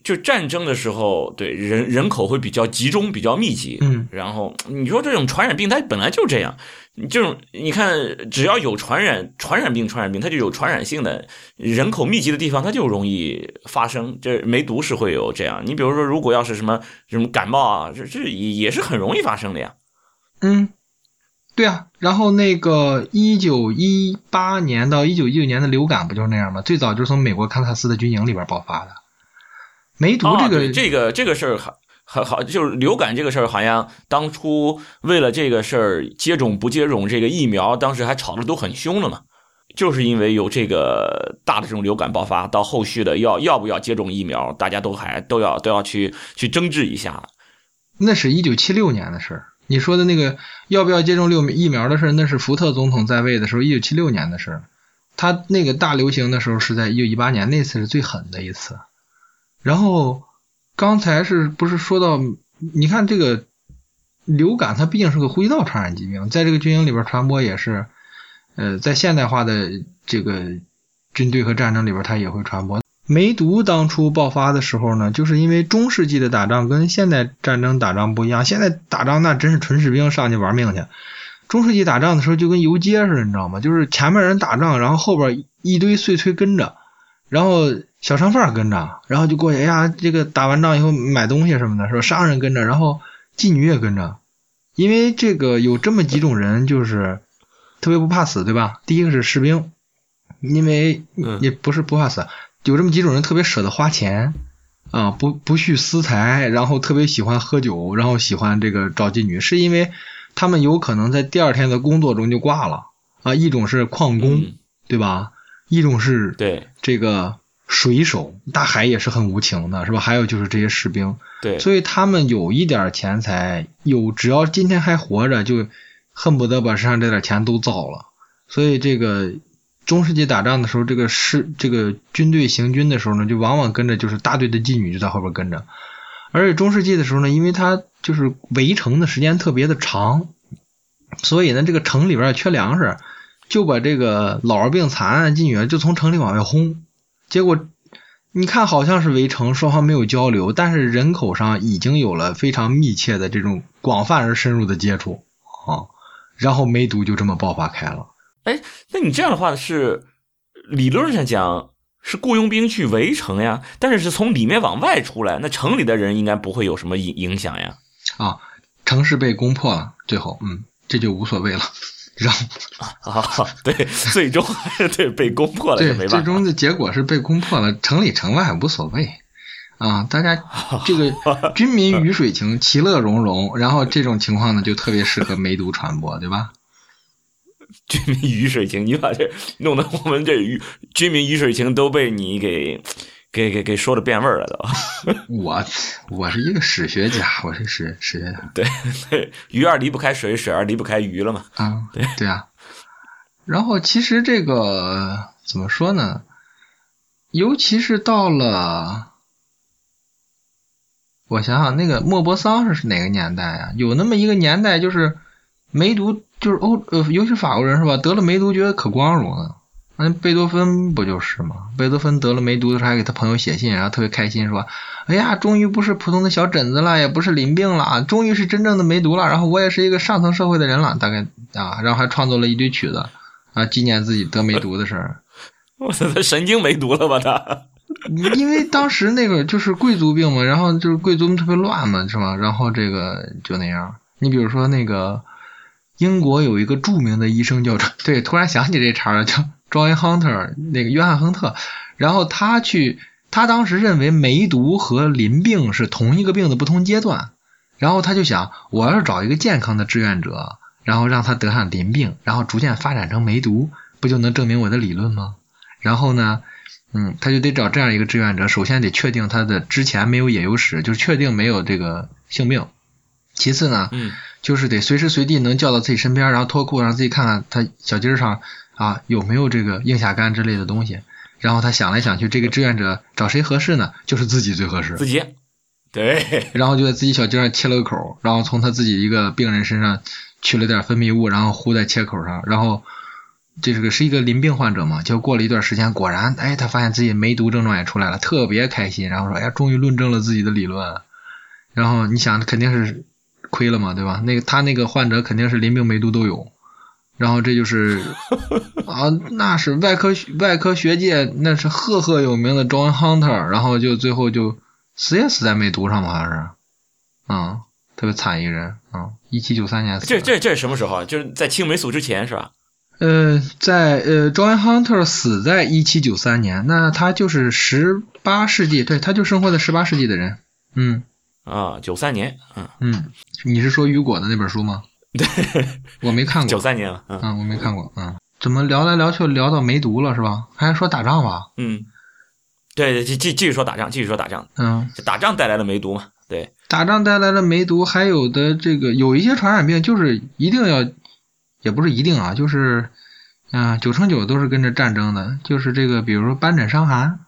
就战争的时候，对人人口会比较集中、比较密集。嗯然后你说这种传染病，它本来就这样。你这种你看，只要有传染传染病，传染病它就有传染性的，人口密集的地方它就容易发生。这梅毒是会有这样。你比如说，如果要是什么什么感冒啊，这这也也是很容易发生的呀。嗯，对啊，然后那个一九一八年到一九一九年的流感不就是那样吗？最早就是从美国堪萨斯的军营里边爆发的。梅毒哦这个、对这个这个事儿好好好，就是流感这个事儿，好像当初为了这个事儿接种不接种这个疫苗，当时还吵得都很凶了嘛。就是因为有这个大的这种流感爆发，到后续的要要不要接种疫苗，大家都还都要都要去去争执一下。那是一九七六年的事儿。你说的那个要不要接种六疫苗的事，那是福特总统在位的时候，一九七六年的事。他那个大流行的时候是在一九一八年，那次是最狠的一次。然后刚才是不是说到，你看这个流感，它毕竟是个呼吸道传染疾病，在这个军营里边传播也是，呃，在现代化的这个军队和战争里边，它也会传播。梅毒当初爆发的时候呢，就是因为中世纪的打仗跟现代战争打仗不一样，现在打仗那真是纯士兵上去玩命去。中世纪打仗的时候就跟游街似的，你知道吗？就是前面人打仗，然后后边一堆碎催跟着，然后小商贩跟着，然后就过去，哎呀，这个打完仗以后买东西什么的，是吧？商人跟着，然后妓女也跟着，因为这个有这么几种人，就是特别不怕死，对吧？第一个是士兵，因为也不是不怕死。有这么几种人特别舍得花钱啊，不不恤私财，然后特别喜欢喝酒，然后喜欢这个找妓女，是因为他们有可能在第二天的工作中就挂了啊。一种是矿工，对吧？一种是对这个水手，大海也是很无情的，是吧？还有就是这些士兵，对，所以他们有一点钱财，有只要今天还活着，就恨不得把身上这点钱都造了。所以这个。中世纪打仗的时候，这个是这个军队行军的时候呢，就往往跟着就是大队的妓女就在后边跟着。而且中世纪的时候呢，因为它就是围城的时间特别的长，所以呢，这个城里边缺粮食，就把这个老弱病残妓女就从城里往外轰。结果你看，好像是围城，双方没有交流，但是人口上已经有了非常密切的这种广泛而深入的接触啊，然后梅毒就这么爆发开了。哎，那你这样的话是理论上讲是雇佣兵去围城呀，但是是从里面往外出来，那城里的人应该不会有什么影影响呀？啊，城市被攻破了，最后，嗯，这就无所谓了。然后啊，对，最终对被攻破了，对，没办法。最终的结果是被攻破了，城里城外无所谓啊，大家这个 军民鱼水情，其乐融融，然后这种情况呢，就特别适合梅毒传播，对吧？军民鱼水情，你把这弄得我们这鱼军民鱼水情都被你给给给给说的变味儿了都。我我是一个史学家，我是史史学家。对对，鱼儿离不开水，水儿离不开鱼了嘛。啊，对对啊。然后其实这个怎么说呢？尤其是到了，我想想，那个莫泊桑是哪个年代啊？有那么一个年代，就是梅毒。就是欧呃，尤其是法国人是吧？得了梅毒觉得可光荣了。那贝多芬不就是吗？贝多芬得了梅毒的时候，还给他朋友写信，然后特别开心说：“哎呀，终于不是普通的小疹子了，也不是淋病了，终于是真正的梅毒了。然后我也是一个上层社会的人了，大概啊，然后还创作了一堆曲子啊，纪念自己得梅毒的事儿。我操，他神经梅毒了吧他？因为当时那个就是贵族病嘛，然后就是贵族特别乱嘛，是吧？然后这个就那样。你比如说那个。英国有一个著名的医生叫 对，突然想起这茬了，叫 John Hunter，那个约翰亨特。然后他去，他当时认为梅毒和淋病是同一个病的不同阶段。然后他就想，我要是找一个健康的志愿者，然后让他得上淋病，然后逐渐发展成梅毒，不就能证明我的理论吗？然后呢，嗯，他就得找这样一个志愿者，首先得确定他的之前没有野游史，就是确定没有这个性病。其次呢，嗯。就是得随时随地能叫到自己身边，然后脱裤让自己看看他小鸡儿上啊有没有这个硬下杆之类的东西。然后他想来想去，这个志愿者找谁合适呢？就是自己最合适。自己，对。然后就在自己小鸡上切了个口，然后从他自己一个病人身上取了点分泌物，然后糊在切口上。然后这是个是一个淋病患者嘛？就过了一段时间，果然，哎，他发现自己梅毒症状也出来了，特别开心。然后说，哎呀，终于论证了自己的理论。然后你想，肯定是。亏了嘛，对吧？那个他那个患者肯定是淋病、梅毒都有，然后这就是 啊，那是外科外科学界那是赫赫有名的 John Hunter，然后就最后就死也死在梅毒上嘛，好像是，啊，特别惨一个人啊，一七九三年死。这这这是什么时候啊？就是在青霉素之前是吧？呃，在呃，John Hunter 死在一七九三年，那他就是十八世纪，对，他就生活在十八世纪的人，嗯。啊，九三年，嗯嗯，你是说雨果的那本书吗？对，我没看过。九三年了，嗯，我没看过，嗯，怎么聊来聊去聊到梅毒了是吧？还说打仗吧？嗯，对对，继继继续说打仗，继续说打仗，嗯，打仗带来了梅毒嘛？对，打仗带来了梅毒，还有的这个有一些传染病就是一定要，也不是一定啊，就是啊九成九都是跟着战争的，就是这个比如说斑疹伤寒，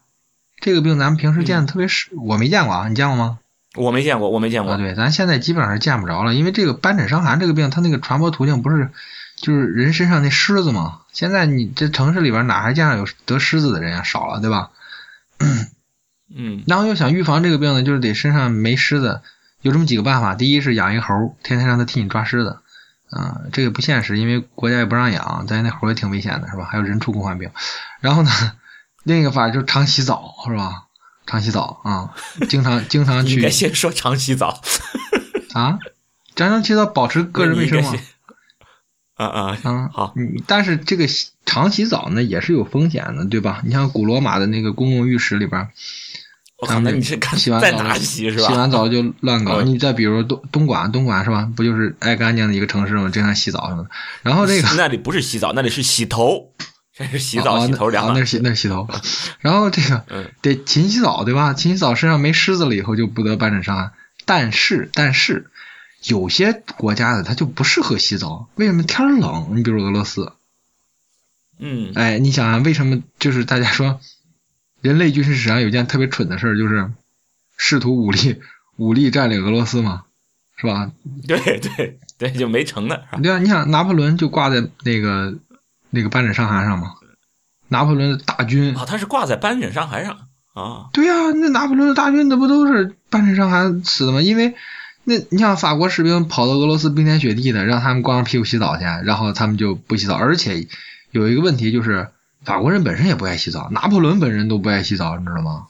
这个病咱们平时见的特别少，我没见过啊，你见过吗？我没见过，我没见过。啊，对，咱现在基本上是见不着了，因为这个斑疹伤寒这个病，它那个传播途径不是就是人身上那虱子嘛？现在你这城市里边哪还见着有得虱子的人呀？少了，对吧？嗯 然后又想预防这个病呢，就是得身上没虱子，有这么几个办法。第一是养一个猴，天天让它替你抓虱子，啊、这个不现实，因为国家也不让养，咱那猴也挺危险的，是吧？还有人畜共患病。然后呢，另一个法就是常洗澡，是吧？常洗澡啊，经常 经常去你应该先说常洗澡。啊，常常洗澡保持个人卫生嘛你应。该 先啊啊，啊，好，嗯，但是这个洗常洗澡呢也是有风险的，对吧？你像古罗马的那个公共浴室里边，我靠，那他们你是看洗完澡了洗是吧？洗完澡就乱搞。嗯你再比如东东莞，东莞是吧？不就是爱干净的一个城市吗？经常洗澡什么的。然后这个那里不是洗澡，那里是洗头，这是洗澡哦洗头两码那。是洗那是洗头。然后这个嗯得勤洗澡，对吧？勤洗澡身上没虱子了以后就不得斑疹伤寒。但是但是有些国家的它就不适合洗澡，为什么？天冷，你比如俄罗斯，嗯，哎，你想啊为什么？就是大家说，人类军事史上有件特别蠢的事儿，就是试图武力武力占领俄罗斯嘛，是吧？对对对，就没成呢？对啊，你想拿破仑就挂在那个那个斑疹伤寒上吗，拿破仑的大军，啊，他是挂在斑疹伤寒上啊。对呀、那拿破仑的大军那不都是斑疹伤寒死的吗？因为那你像法国士兵跑到俄罗斯冰天雪地的，让他们光着屁股洗澡去，然后他们就不洗澡，而且有一个问题就是法国人本身也不爱洗澡，拿破仑本人都不爱洗澡，你知道吗？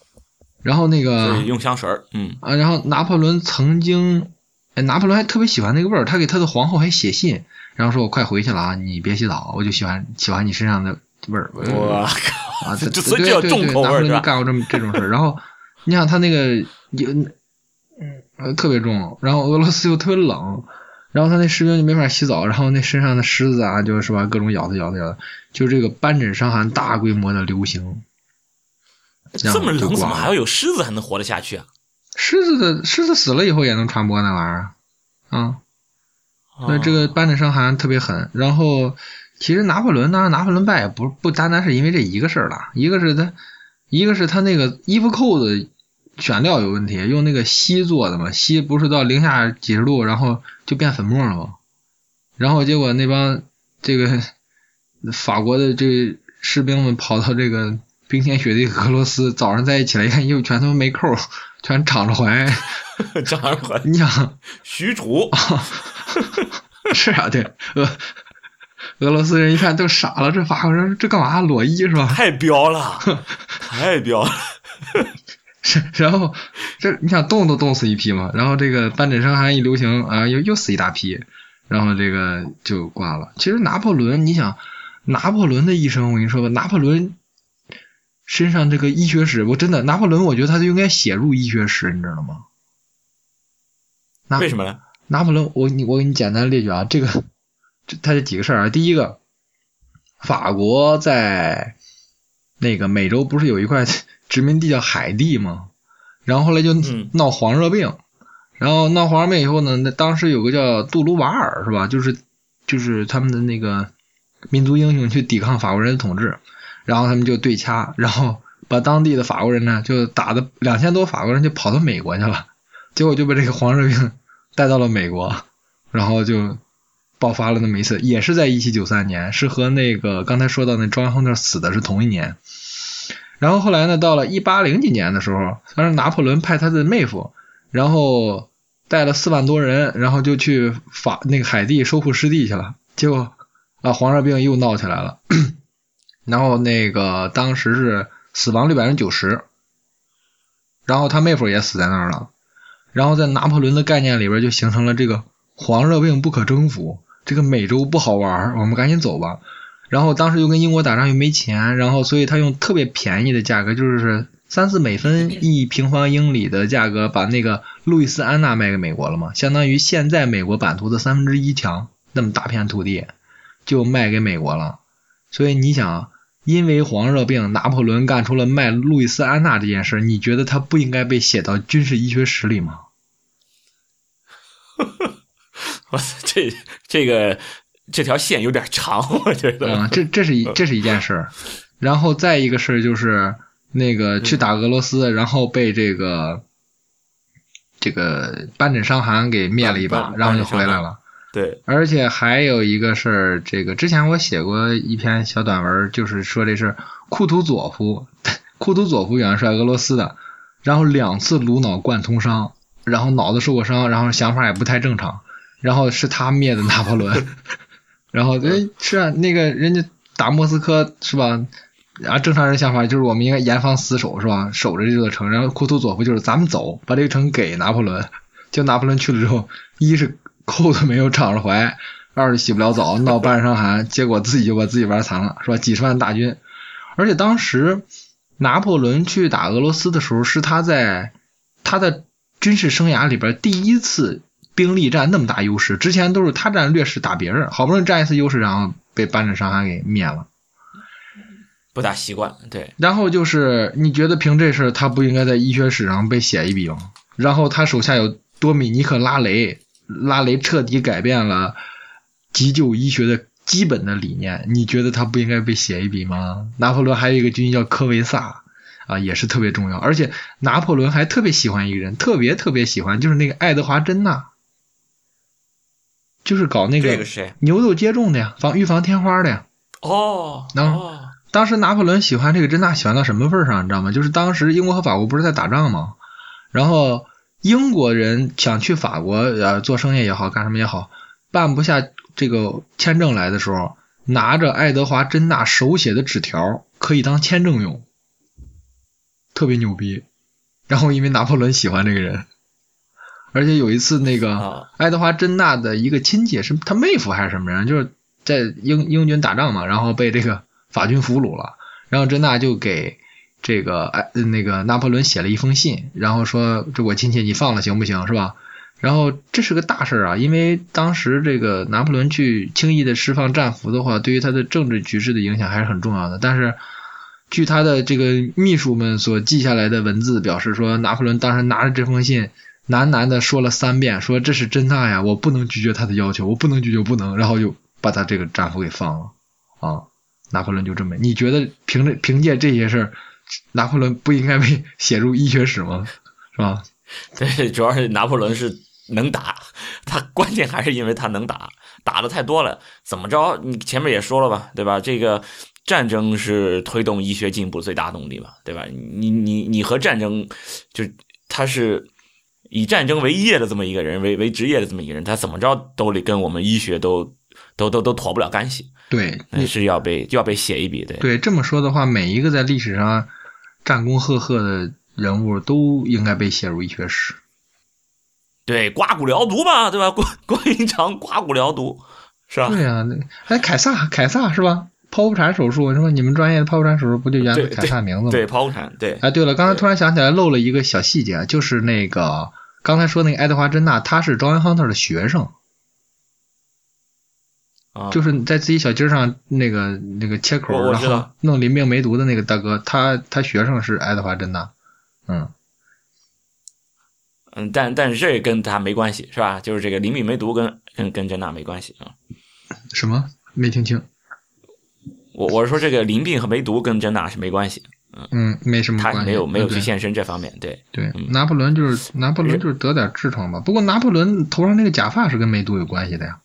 然后那个用香水儿，嗯，啊，然后拿破仑曾经，哎，拿破仑还特别喜欢那个味儿，他给他的皇后还写信，然后说我快回去了啊，你别洗澡，我就喜欢喜欢你身上的味儿。我靠，啊，这对所以这叫对对重口味儿是吧？干过这么这种事儿。然后你想他那个有，嗯，呃特别重，然后俄罗斯又特别冷，然后他那士兵就没法洗澡，然后那身上的虱子啊，就是吧，各种咬他咬他咬他，就这个斑疹伤寒大规模的流行。然后这么冷，怎么还要有狮子还能活得下去啊？狮子的狮子死了以后也能传播那玩意儿啊。那这个哦斑疹伤寒特别狠。然后其实拿破仑呢，拿破仑败也不不单单是因为这一个事儿了，一个是他，一个是他那个衣服扣子选料有问题，用那个锡做的嘛，锡不是到零下几十度，然后就变粉末了吗？然后结果那帮这个 法国的这士兵们跑到这个冰天雪地俄罗斯，早上再一起来一看，衣服全他妈没扣，全敞着怀。这玩意儿你想，许褚，是啊，对，俄俄罗斯人一看都傻了，这法国人这干嘛裸衣是吧？太彪了，太彪了。是，然后这你想冻都冻死一批嘛，然后这个斑疹伤寒一流行啊，又又死一大批，然后这个就挂了。其实拿破仑，你想拿破仑的一生，我跟你说吧，拿破仑身上这个医学史，我真的拿破仑，我觉得他就应该写入医学史，你知道吗？拿为什么呢？拿破仑，我你我给你简单列举啊，这个这他这几个事儿啊，第一个，法国在那个美洲不是有一块殖民地叫海地吗？然后后来就嗯闹黄热病，然后闹黄热病以后呢，那当时有个叫杜鲁瓦尔是吧？就是就是他们的那个民族英雄去抵抗法国人的统治，然后他们就对掐，然后把当地的法国人呢就打的两千多法国人就跑到美国去了。结果就被这个黄热病带到了美国，然后就爆发了那么一次，也是在一七九三年，是和那个刚才说到那庄亨特死的是同一年。然后后来呢，到了一八零几年的时候，当时拿破仑派他的妹夫，然后带了四万多人，然后就去法那个海地收复失地去了。结果啊，黄热病又闹起来了，然后那个当时是死亡率百分之九十，然后他妹夫也死在那儿了。然后在拿破仑的概念里边就形成了这个黄热病不可征服，这个美洲不好玩，我们赶紧走吧。然后当时又跟英国打仗又没钱，然后所以他用特别便宜的价格，就是三四美分一平方英里的价格，把那个路易斯安那卖给美国了嘛，相当于现在美国版图的三分之一强，那么大片土地就卖给美国了。所以你想，因为黄热病，拿破仑干出了卖路易斯安那这件事，你觉得他不应该被写到军事医学史里吗？我操，这这个这条线有点长，我觉得。嗯，这这是一这是一件事儿，然后再一个事儿就是那个去打俄罗斯，然后被这个这个斑疹伤寒给灭了一把，然后就回来了。对，而且还有一个事儿，这个之前我写过一篇小短文，就是说这是库图佐夫，库图佐夫元帅俄罗斯的，然后两次颅脑贯通伤，然后脑子受过伤，然后想法也不太正常，然后是他灭的拿破仑，然后哎是啊，那个人家打莫斯科是吧？然后正常人想法就是我们应该严防死守是吧？守着这座城，然后库图佐夫就是咱们走，把这个城给拿破仑，就拿破仑去了之后，一是。扣子没有敞着怀，二是洗不了澡，闹半伤寒，结果自己就把自己玩残了，是吧？几十万大军，而且当时拿破仑去打俄罗斯的时候，是他在他的军事生涯里边第一次兵力占那么大优势，之前都是他占劣势打别人，好不容易占一次优势，然后被斑疹伤寒给灭了，不大习惯。对，然后就是你觉得凭这事他不应该在医学史上被写一笔吗？然后他手下有多米尼克拉雷。拉雷彻底改变了急救医学的基本的理念，你觉得他不应该被写一笔吗？拿破仑还有一个军医叫科维萨啊，也是特别重要。而且拿破仑还特别喜欢一个人，特别特别喜欢，就是那个爱德华珍纳，就是搞那个牛痘接种的呀，防预防天花的呀。哦，后当时拿破仑喜欢这个珍娜，喜欢到什么份上，你知道吗？就是当时英国和法国不是在打仗吗？然后。英国人想去法国呃做生意也好，干什么也好，办不下这个签证来的时候，拿着爱德华珍纳手写的纸条可以当签证用，特别牛逼。然后因为拿破仑喜欢这个人，而且有一次那个爱德华珍纳的一个亲戚是他妹夫还是什么人，就是在英英军打仗嘛，然后被这个法军俘虏了，然后珍娜就给。这个哎，那个拿破仑写了一封信，然后说：“这我亲戚，你放了行不行？是吧？”然后这是个大事儿啊，因为当时这个拿破仑去轻易的释放战俘的话，对于他的政治局势的影响还是很重要的。但是，据他的这个秘书们所记下来的文字表示说，拿破仑当时拿着这封信，喃喃的说了三遍，说：“这是真纳呀，我不能拒绝他的要求，我不能拒绝，不能。”然后就把他这个战俘给放了啊。拿破仑就这么，你觉得凭着凭借这些事儿？拿破仑不应该被 写入医学史吗？是吧？对，主要是拿破仑是能打，他关键还是因为他能打，打的太多了。怎么着？你前面也说了吧，对吧？这个战争是推动医学进步最大动力吧，对吧？你你你和战争，就他是以战争为业的这么一个人，为为职业的这么一个人，他怎么着都得跟我们医学都都都都脱不了干系。对，那是要被就要被写一笔的。对，这么说的话，每一个在历史上战功赫赫的人物都应该被写入医学史。对，刮骨疗毒嘛，对吧？关关云长刮骨疗毒，是吧？对呀，那还凯撒，凯撒是吧？剖腹产手术是吧？你们专业的剖腹产手术不就源自凯撒名字吗？对，剖腹产。对。哎，对了，刚才突然想起来漏了一个小细节，就是那个刚才说那个爱德华珍娜，他是庄恩亨特的学生。就是在自己小鸡上那个那个切口，然后弄淋病梅毒的那个大哥，他他学生是爱德华珍娜，嗯嗯，但但是这跟他没关系是吧？就是这个淋病梅毒跟跟跟珍娜没关系啊？什么？没听清？我我是说这个淋病和梅毒跟珍娜是没关系，嗯嗯，没什么关系，他没有没有去现身这方面，对对，拿破仑就是拿破仑就是得点痔疮吧？不过拿破仑头上那个假发是跟梅毒有关系的呀。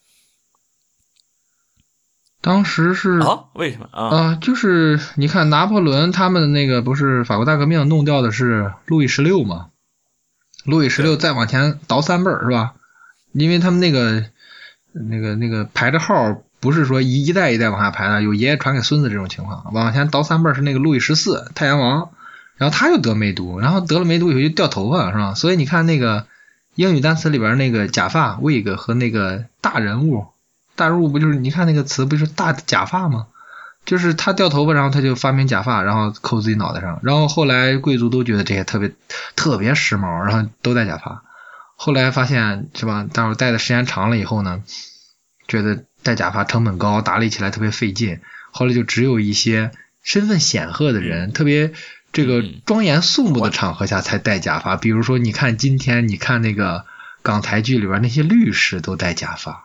当时是啊？为什么啊？啊，就是你看拿破仑他们那个不是法国大革命弄掉的是路易十六嘛？路易十六再往前倒三辈儿是吧？因为他们那个那个那个排着号，不是说一一代一代往下排的，有爷爷传给孙子这种情况。往前倒三辈儿是那个路易十四太阳王，然后他就得梅毒，然后得了梅毒以后就掉头发是吧？所以你看那个英语单词里边那个假发 wig 和那个大人物。大人物不就是你看那个词不就是大假发吗？就是他掉头发，然后他就发明假发，然后扣自己脑袋上。然后后来贵族都觉得这些特别特别时髦，然后都戴假发。后来发现是吧？待会戴的时间长了以后呢，觉得戴假发成本高，打理起来特别费劲。后来就只有一些身份显赫的人，特别这个庄严肃穆的场合下才戴假发。比如说，你看今天，你看那个港台剧里边那些律师都戴假发，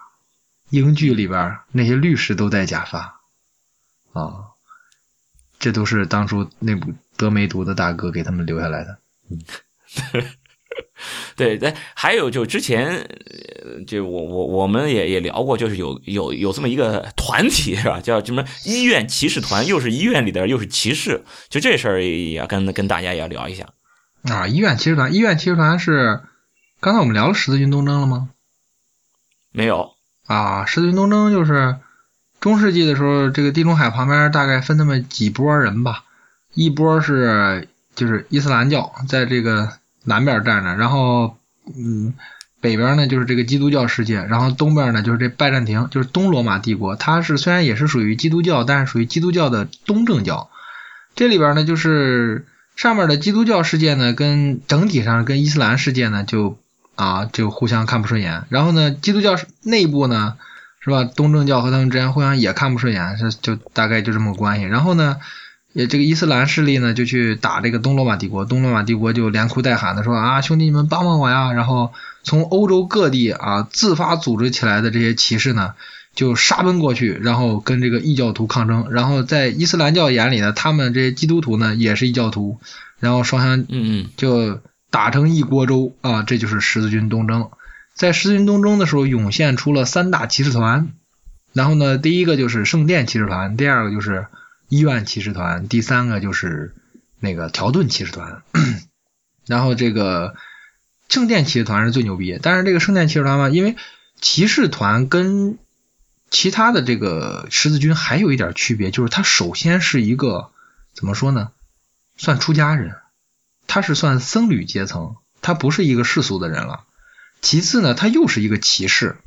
英剧里边那些律师都戴假发，啊，这都是当初那部得梅毒的大哥给他们留下来的。对，对，还有就之前，就我我我们也也聊过，就是有有有这么一个团体是吧？叫什么医院骑士团，又是医院里的，又是骑士，就这事儿也跟跟大家也要聊一下啊。医院骑士团，医院骑士团是刚才我们聊了十字军东征了吗？没有啊，十字军东征就是中世纪的时候，这个地中海旁边大概分那么几波人吧，一波是就是伊斯兰教，在这个。南边站着，然后，嗯，北边呢就是这个基督教世界，然后东边呢就是这拜占庭，就是东罗马帝国。它是虽然也是属于基督教，但是属于基督教的东正教。这里边呢就是上面的基督教世界呢，跟整体上跟伊斯兰世界呢就啊就互相看不顺眼。然后呢，基督教内部呢是吧，东正教和他们之间互相也看不顺眼，是就大概就这么个关系。然后呢。也这个伊斯兰势力呢，就去打这个东罗马帝国，东罗马帝国就连哭带喊的说啊，兄弟你们帮帮我呀！然后从欧洲各地啊自发组织起来的这些骑士呢，就杀奔过去，然后跟这个异教徒抗争。然后在伊斯兰教眼里呢，他们这些基督徒呢也是异教徒，然后双方嗯嗯就打成一锅粥啊！这就是十字军东征。在十字军东征的时候，涌现出了三大骑士团，然后呢，第一个就是圣殿骑士团，第二个就是。医院骑士团，第三个就是那个条顿骑士团，然后这个圣殿骑士团是最牛逼。但是这个圣殿骑士团嘛，因为骑士团跟其他的这个十字军还有一点区别，就是他首先是一个怎么说呢，算出家人，他是算僧侣阶层，他不是一个世俗的人了。其次呢，他又是一个骑士，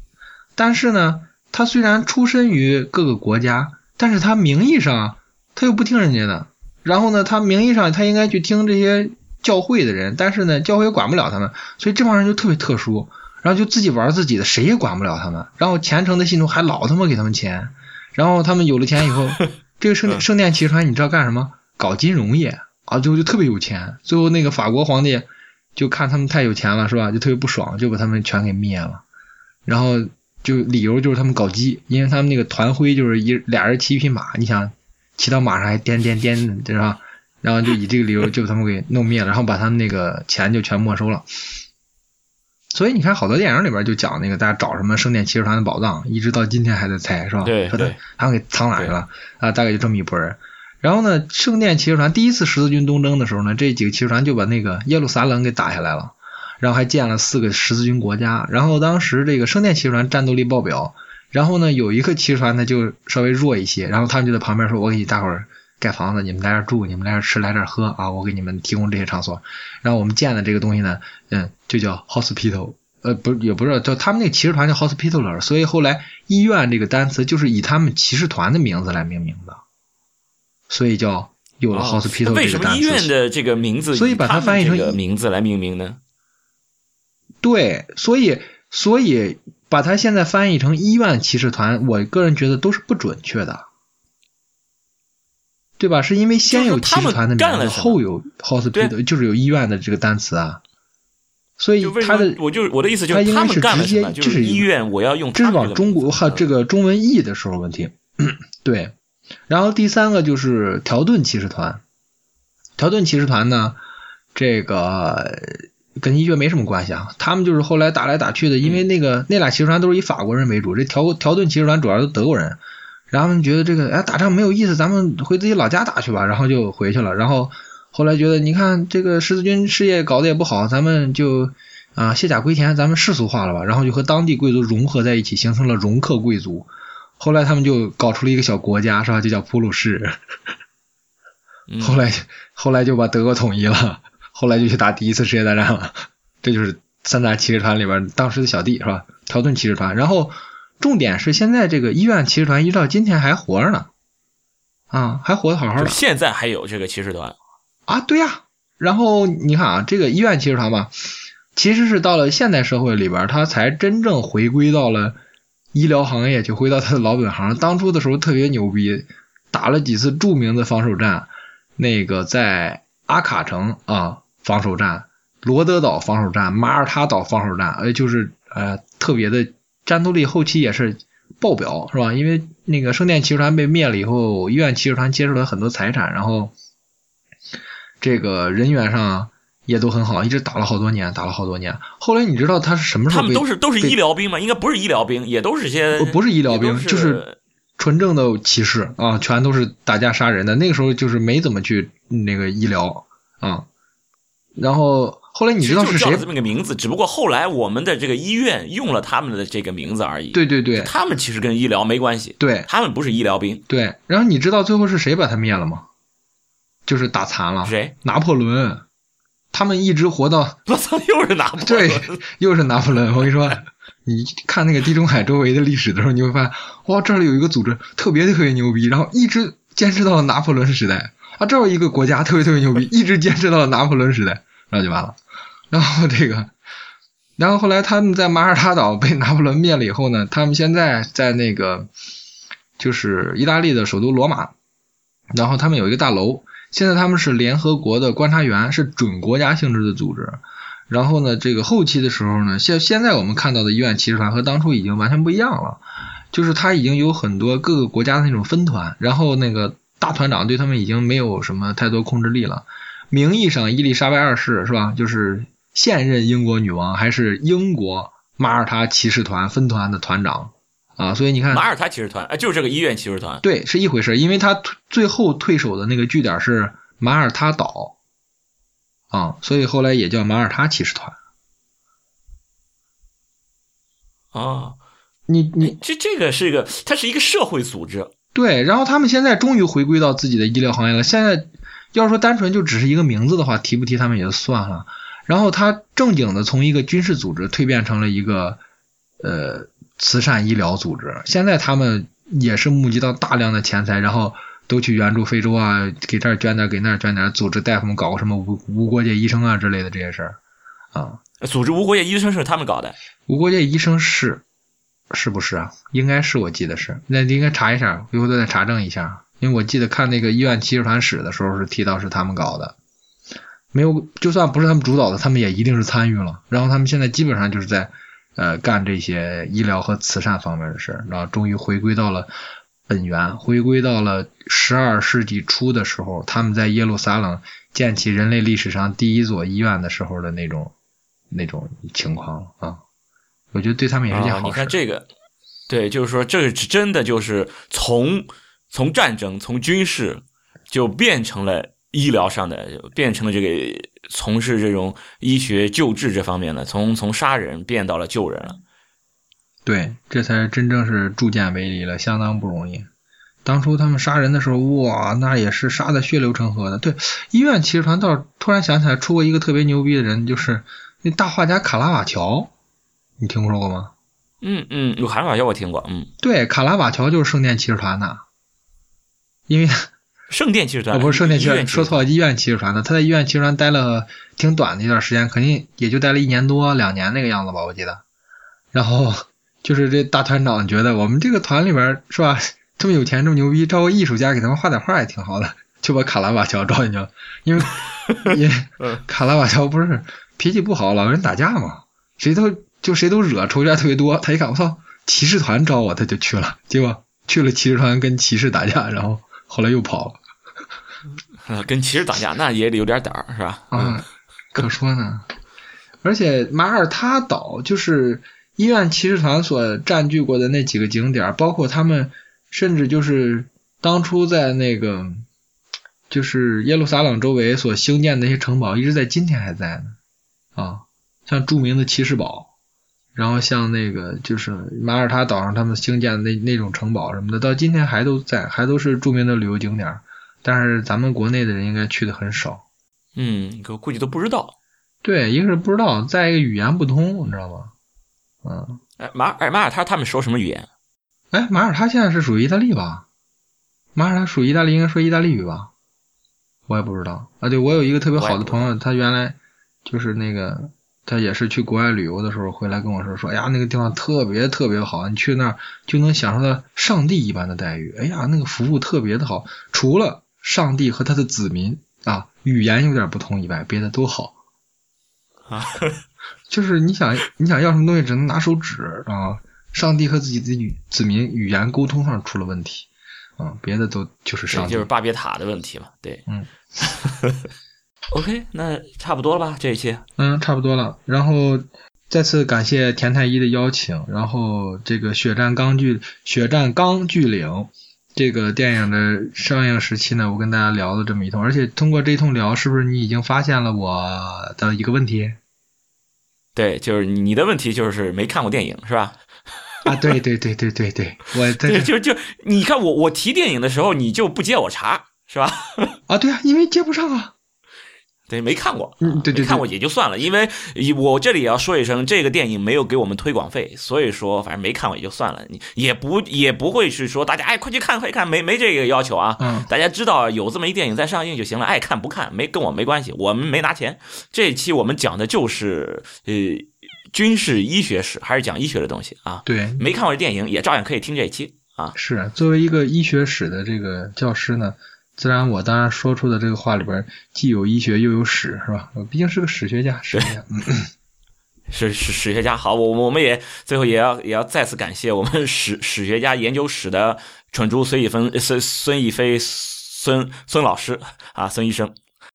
但是呢，他虽然出身于各个国家，但是他名义上。他又不听人家的，然后呢，他名义上他应该去听这些教会的人，但是呢，教会也管不了他们，所以这帮人就特别特殊，然后就自己玩自己的，谁也管不了他们。然后虔诚的信徒还老他妈给他们钱，然后他们有了钱以后，这个圣圣殿骑士团你知道干什么？搞金融业啊，最后就特别有钱。最后那个法国皇帝就看他们太有钱了，是吧？就特别不爽，就把他们全给灭了。然后就理由就是他们搞基，因为他们那个团徽就是一俩人骑一匹马，你想。骑到马上还颠颠颠的，对吧？然后就以这个理由就把他们给弄灭了，然后把他们那个钱就全没收了。所以你看，好多电影里边就讲那个大家找什么圣殿骑士团的宝藏，一直到今天还在猜，是吧？对对，他们给藏哪去了啊？大概就这么一拨人。然后呢，圣殿骑士团第一次十字军东征的时候呢，这几个骑士团就把那个耶路撒冷给打下来了，然后还建了四个十字军国家。然后当时这个圣殿骑士团战斗力爆表。然后呢，有一个骑士团呢就稍微弱一些，然后他们就在旁边说：“我给你大伙儿盖房子，你们来这儿住，你们来这儿吃，来这儿喝啊，我给你们提供这些场所。”然后我们建的这个东西呢，嗯，就叫 hospital，呃，不，也不是叫他们那骑士团叫 hospitaler，所以后来医院这个单词就是以他们骑士团的名字来命名的，所以叫有了 hospital 这个单词。为什么医院的这个名字？所以把它翻译成名字来命名呢？对，所以，所以。把它现在翻译成医院骑士团，我个人觉得都是不准确的，对吧？是因为先有骑士团的名字，后有 hospital，就是有医院的这个单词啊。所以他的，我就我的意思就是，他是直接就是医院，我要用。这是往中国哈这个中文译的时候问题。对，然后第三个就是条顿骑士团，条顿骑士团呢，这个。跟医学没什么关系啊，他们就是后来打来打去的，因为那个那俩骑士团都是以法国人为主，这条条顿骑士团主要是德国人，然后他们觉得这个哎打仗没有意思，咱们回自己老家打去吧，然后就回去了。然后后来觉得你看这个十字军事业搞得也不好，咱们就啊卸甲归田，咱们世俗化了吧，然后就和当地贵族融合在一起，形成了容克贵族。后来他们就搞出了一个小国家，是吧？就叫普鲁士。后来后来就把德国统一了。后来就去打第一次世界大战了，这就是三大骑士团里边当时的小弟是吧？条顿骑士团。然后重点是现在这个医院骑士团一直到今天还活着呢，啊，还活得好好的。现在还有这个骑士团啊？对呀。然后你看啊，这个医院骑士团吧，其实是到了现代社会里边，它才真正回归到了医疗行业，就回到他的老本行。当初的时候特别牛逼，打了几次著名的防守战，那个在阿卡城啊防守战、罗德岛防守战、马耳他岛防守战，呃，就是呃特别的战斗力，后期也是爆表，是吧？因为那个圣殿骑士团被灭了以后，医院骑士团接受了很多财产，然后这个人员上也都很好，一直打了好多年，打了好多年。后来你知道他是什么时候？他们都是都是医疗兵吗？应该不是医疗兵，也都是些不不是医疗兵，就是纯正的骑士啊，全都是打架杀人的。那个时候就是没怎么去那个医疗啊。然后后来你知道是谁？这么个名字，只不过后来我们的这个医院用了他们的这个名字而已。对对对，他们其实跟医疗没关系。对，他们不是医疗兵。对，然后你知道最后是谁把他灭了吗？就是打残了谁？拿破仑。他们一直活到我操，又是拿破仑，对，又是拿破仑。我跟你说，你看那个地中海周围的历史的时候，你会发现，哇，这里有一个组织特别特别牛逼，然后一直坚持到了拿破仑时代啊，这有一个国家特别特别牛逼，一直坚持到了拿破仑时代，然后就完了。然后这个，然后后来他们在马耳他岛被拿破仑灭了以后呢，他们现在在那个就是意大利的首都罗马，然后他们有一个大楼。现在他们是联合国的观察员，是准国家性质的组织。然后呢，这个后期的时候呢，现现在我们看到的医院骑士团和当初已经完全不一样了，就是他已经有很多各个国家的那种分团，然后那个大团长对他们已经没有什么太多控制力了。名义上伊丽莎白二世是吧？就是现任英国女王，还是英国马耳他骑士团分团的团长。啊，所以你看，马耳他骑士团，哎，就是这个医院骑士团，对，是一回事，因为他最后退守的那个据点是马耳他岛，啊，所以后来也叫马耳他骑士团。啊，你你这这个是一个，它是一个社会组织，对，然后他们现在终于回归到自己的医疗行业了。现在要说单纯就只是一个名字的话，提不提他们也就算了。然后他正经的从一个军事组织蜕变成了一个，呃。慈善医疗组织，现在他们也是募集到大量的钱财，然后都去援助非洲啊，给这儿捐点，给那儿捐点，组织大夫们搞个什么无无国界医生啊之类的这些事儿啊。组织无国界医生是他们搞的，无国界医生是是不是啊？应该是，我记得是，那应该查一下，回头再查证一下，因为我记得看那个医院骑士团史的时候是提到是他们搞的，没有，就算不是他们主导的，他们也一定是参与了。然后他们现在基本上就是在。呃，干这些医疗和慈善方面的事儿，然后终于回归到了本源，回归到了十二世纪初的时候，他们在耶路撒冷建起人类历史上第一座医院的时候的那种那种情况啊。我觉得对他们也是件好事。你看这个，对，就是说，这是真的，就是从从战争、从军事就变成了医疗上的，变成了这个。从事这种医学救治这方面的，从从杀人变到了救人了。对，这才真正是铸剑为犁了，相当不容易。当初他们杀人的时候，哇，那也是杀的血流成河的。对，医院骑士团倒突然想起来出过一个特别牛逼的人，就是那大画家卡拉瓦乔，你听说过吗？嗯嗯，有卡拉瓦乔我听过，嗯，对，卡拉瓦乔就是圣殿骑士团的，因为。圣殿骑士团不是圣殿骑士，说错了，医院骑士团的。他在医院骑士团待了挺短的一段时间，肯定也就待了一年多两年那个样子吧，我记得。然后 就是这大团长觉得我们这个团里边是吧，这么有钱这么牛逼，招个艺术家给他们画点画也挺好的，就把卡拉瓦乔招进去了。因为因为卡拉瓦乔不是脾气不好，老跟人打架嘛，谁都就谁都惹，仇家特别多。他一看我操，骑士团招我，他就去了。结果去了骑士团跟骑士打架，然后。后来又跑了，跟骑士打架那也得有点胆儿，是吧？嗯，可说呢。而且马耳他岛就是医院骑士团所占据过的那几个景点，包括他们甚至就是当初在那个就是耶路撒冷周围所兴建的那些城堡，一直在今天还在呢。啊，像著名的骑士堡。然后像那个就是马耳他岛上他们兴建的那那种城堡什么的，到今天还都在，还都是著名的旅游景点。但是咱们国内的人应该去的很少。嗯，我估计都不知道。对，一个是不知道，再一个语言不通，你知道吗？嗯。哎，马哎马耳他他们说什么语言？哎，马耳他现在是属于意大利吧？马耳他属于意大利，应该说意大利语吧？我也不知道啊。对，我有一个特别好的朋友，他原来就是那个。他也是去国外旅游的时候回来跟我说说，哎呀，那个地方特别特别好，你去那儿就能享受到上帝一般的待遇。哎呀，那个服务特别的好，除了上帝和他的子民啊 语言有点不同以外，别的都好。啊，就是你想你想要什么东西，只能拿手指啊。上帝和自己的语子民语言沟通上出了问题，啊，别的都就是上帝，就是巴别塔的问题嘛。对，嗯。OK，那差不多了吧？这一期，嗯，差不多了。然后再次感谢田太一的邀请。然后这个《血战钢锯血战钢锯岭》这个电影的上映时期呢，我跟大家聊了这么一通。而且通过这一通聊，是不是你已经发现了我的一个问题？对，就是你的问题就是没看过电影是吧？啊，对对对对对对，我对就就你看我我提电影的时候，你就不接我茬是吧？啊，对啊，因为接不上啊。对，没看过，嗯，对对，看过也就算了，因为我这里也要说一声，这个电影没有给我们推广费，所以说反正没看过也就算了，你也不也不会是说大家哎快去看快去看，没没这个要求啊，嗯，大家知道有这么一电影在上映就行了，爱看不看没跟我没关系，我们没拿钱，这一期我们讲的就是呃军事医学史，还是讲医学的东西啊，对，没看过电影也照样可以听这一期啊，是作为一个医学史的这个教师呢。自然，我当然说出的这个话里边既有医学又有史，是吧？我毕竟是个史学家，史学家，是史史学家。好，我我们也最后也要也要再次感谢我们史 史学家研究史的蠢猪孙一芬孙孙一飞孙孙老师啊，孙医生。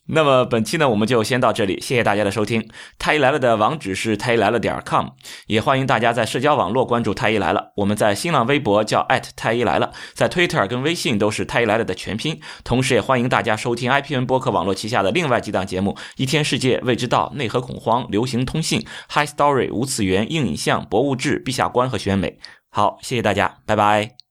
那么本期呢，我们就先到这里，谢谢大家的收听。太医来了的网址是太医来了点 com，也欢迎大家在社交网络关注太医来了。我们在新浪微博叫太医来了，在 Twitter 跟微信都是太医来了的全拼。同时，也欢迎大家收听 IPN 播客网络旗下的另外几档节目：一天世界、未知道、内核恐慌、流行通信、High Story、无次元、硬影像、博物志、陛下观和选美。好，谢谢大家，拜拜。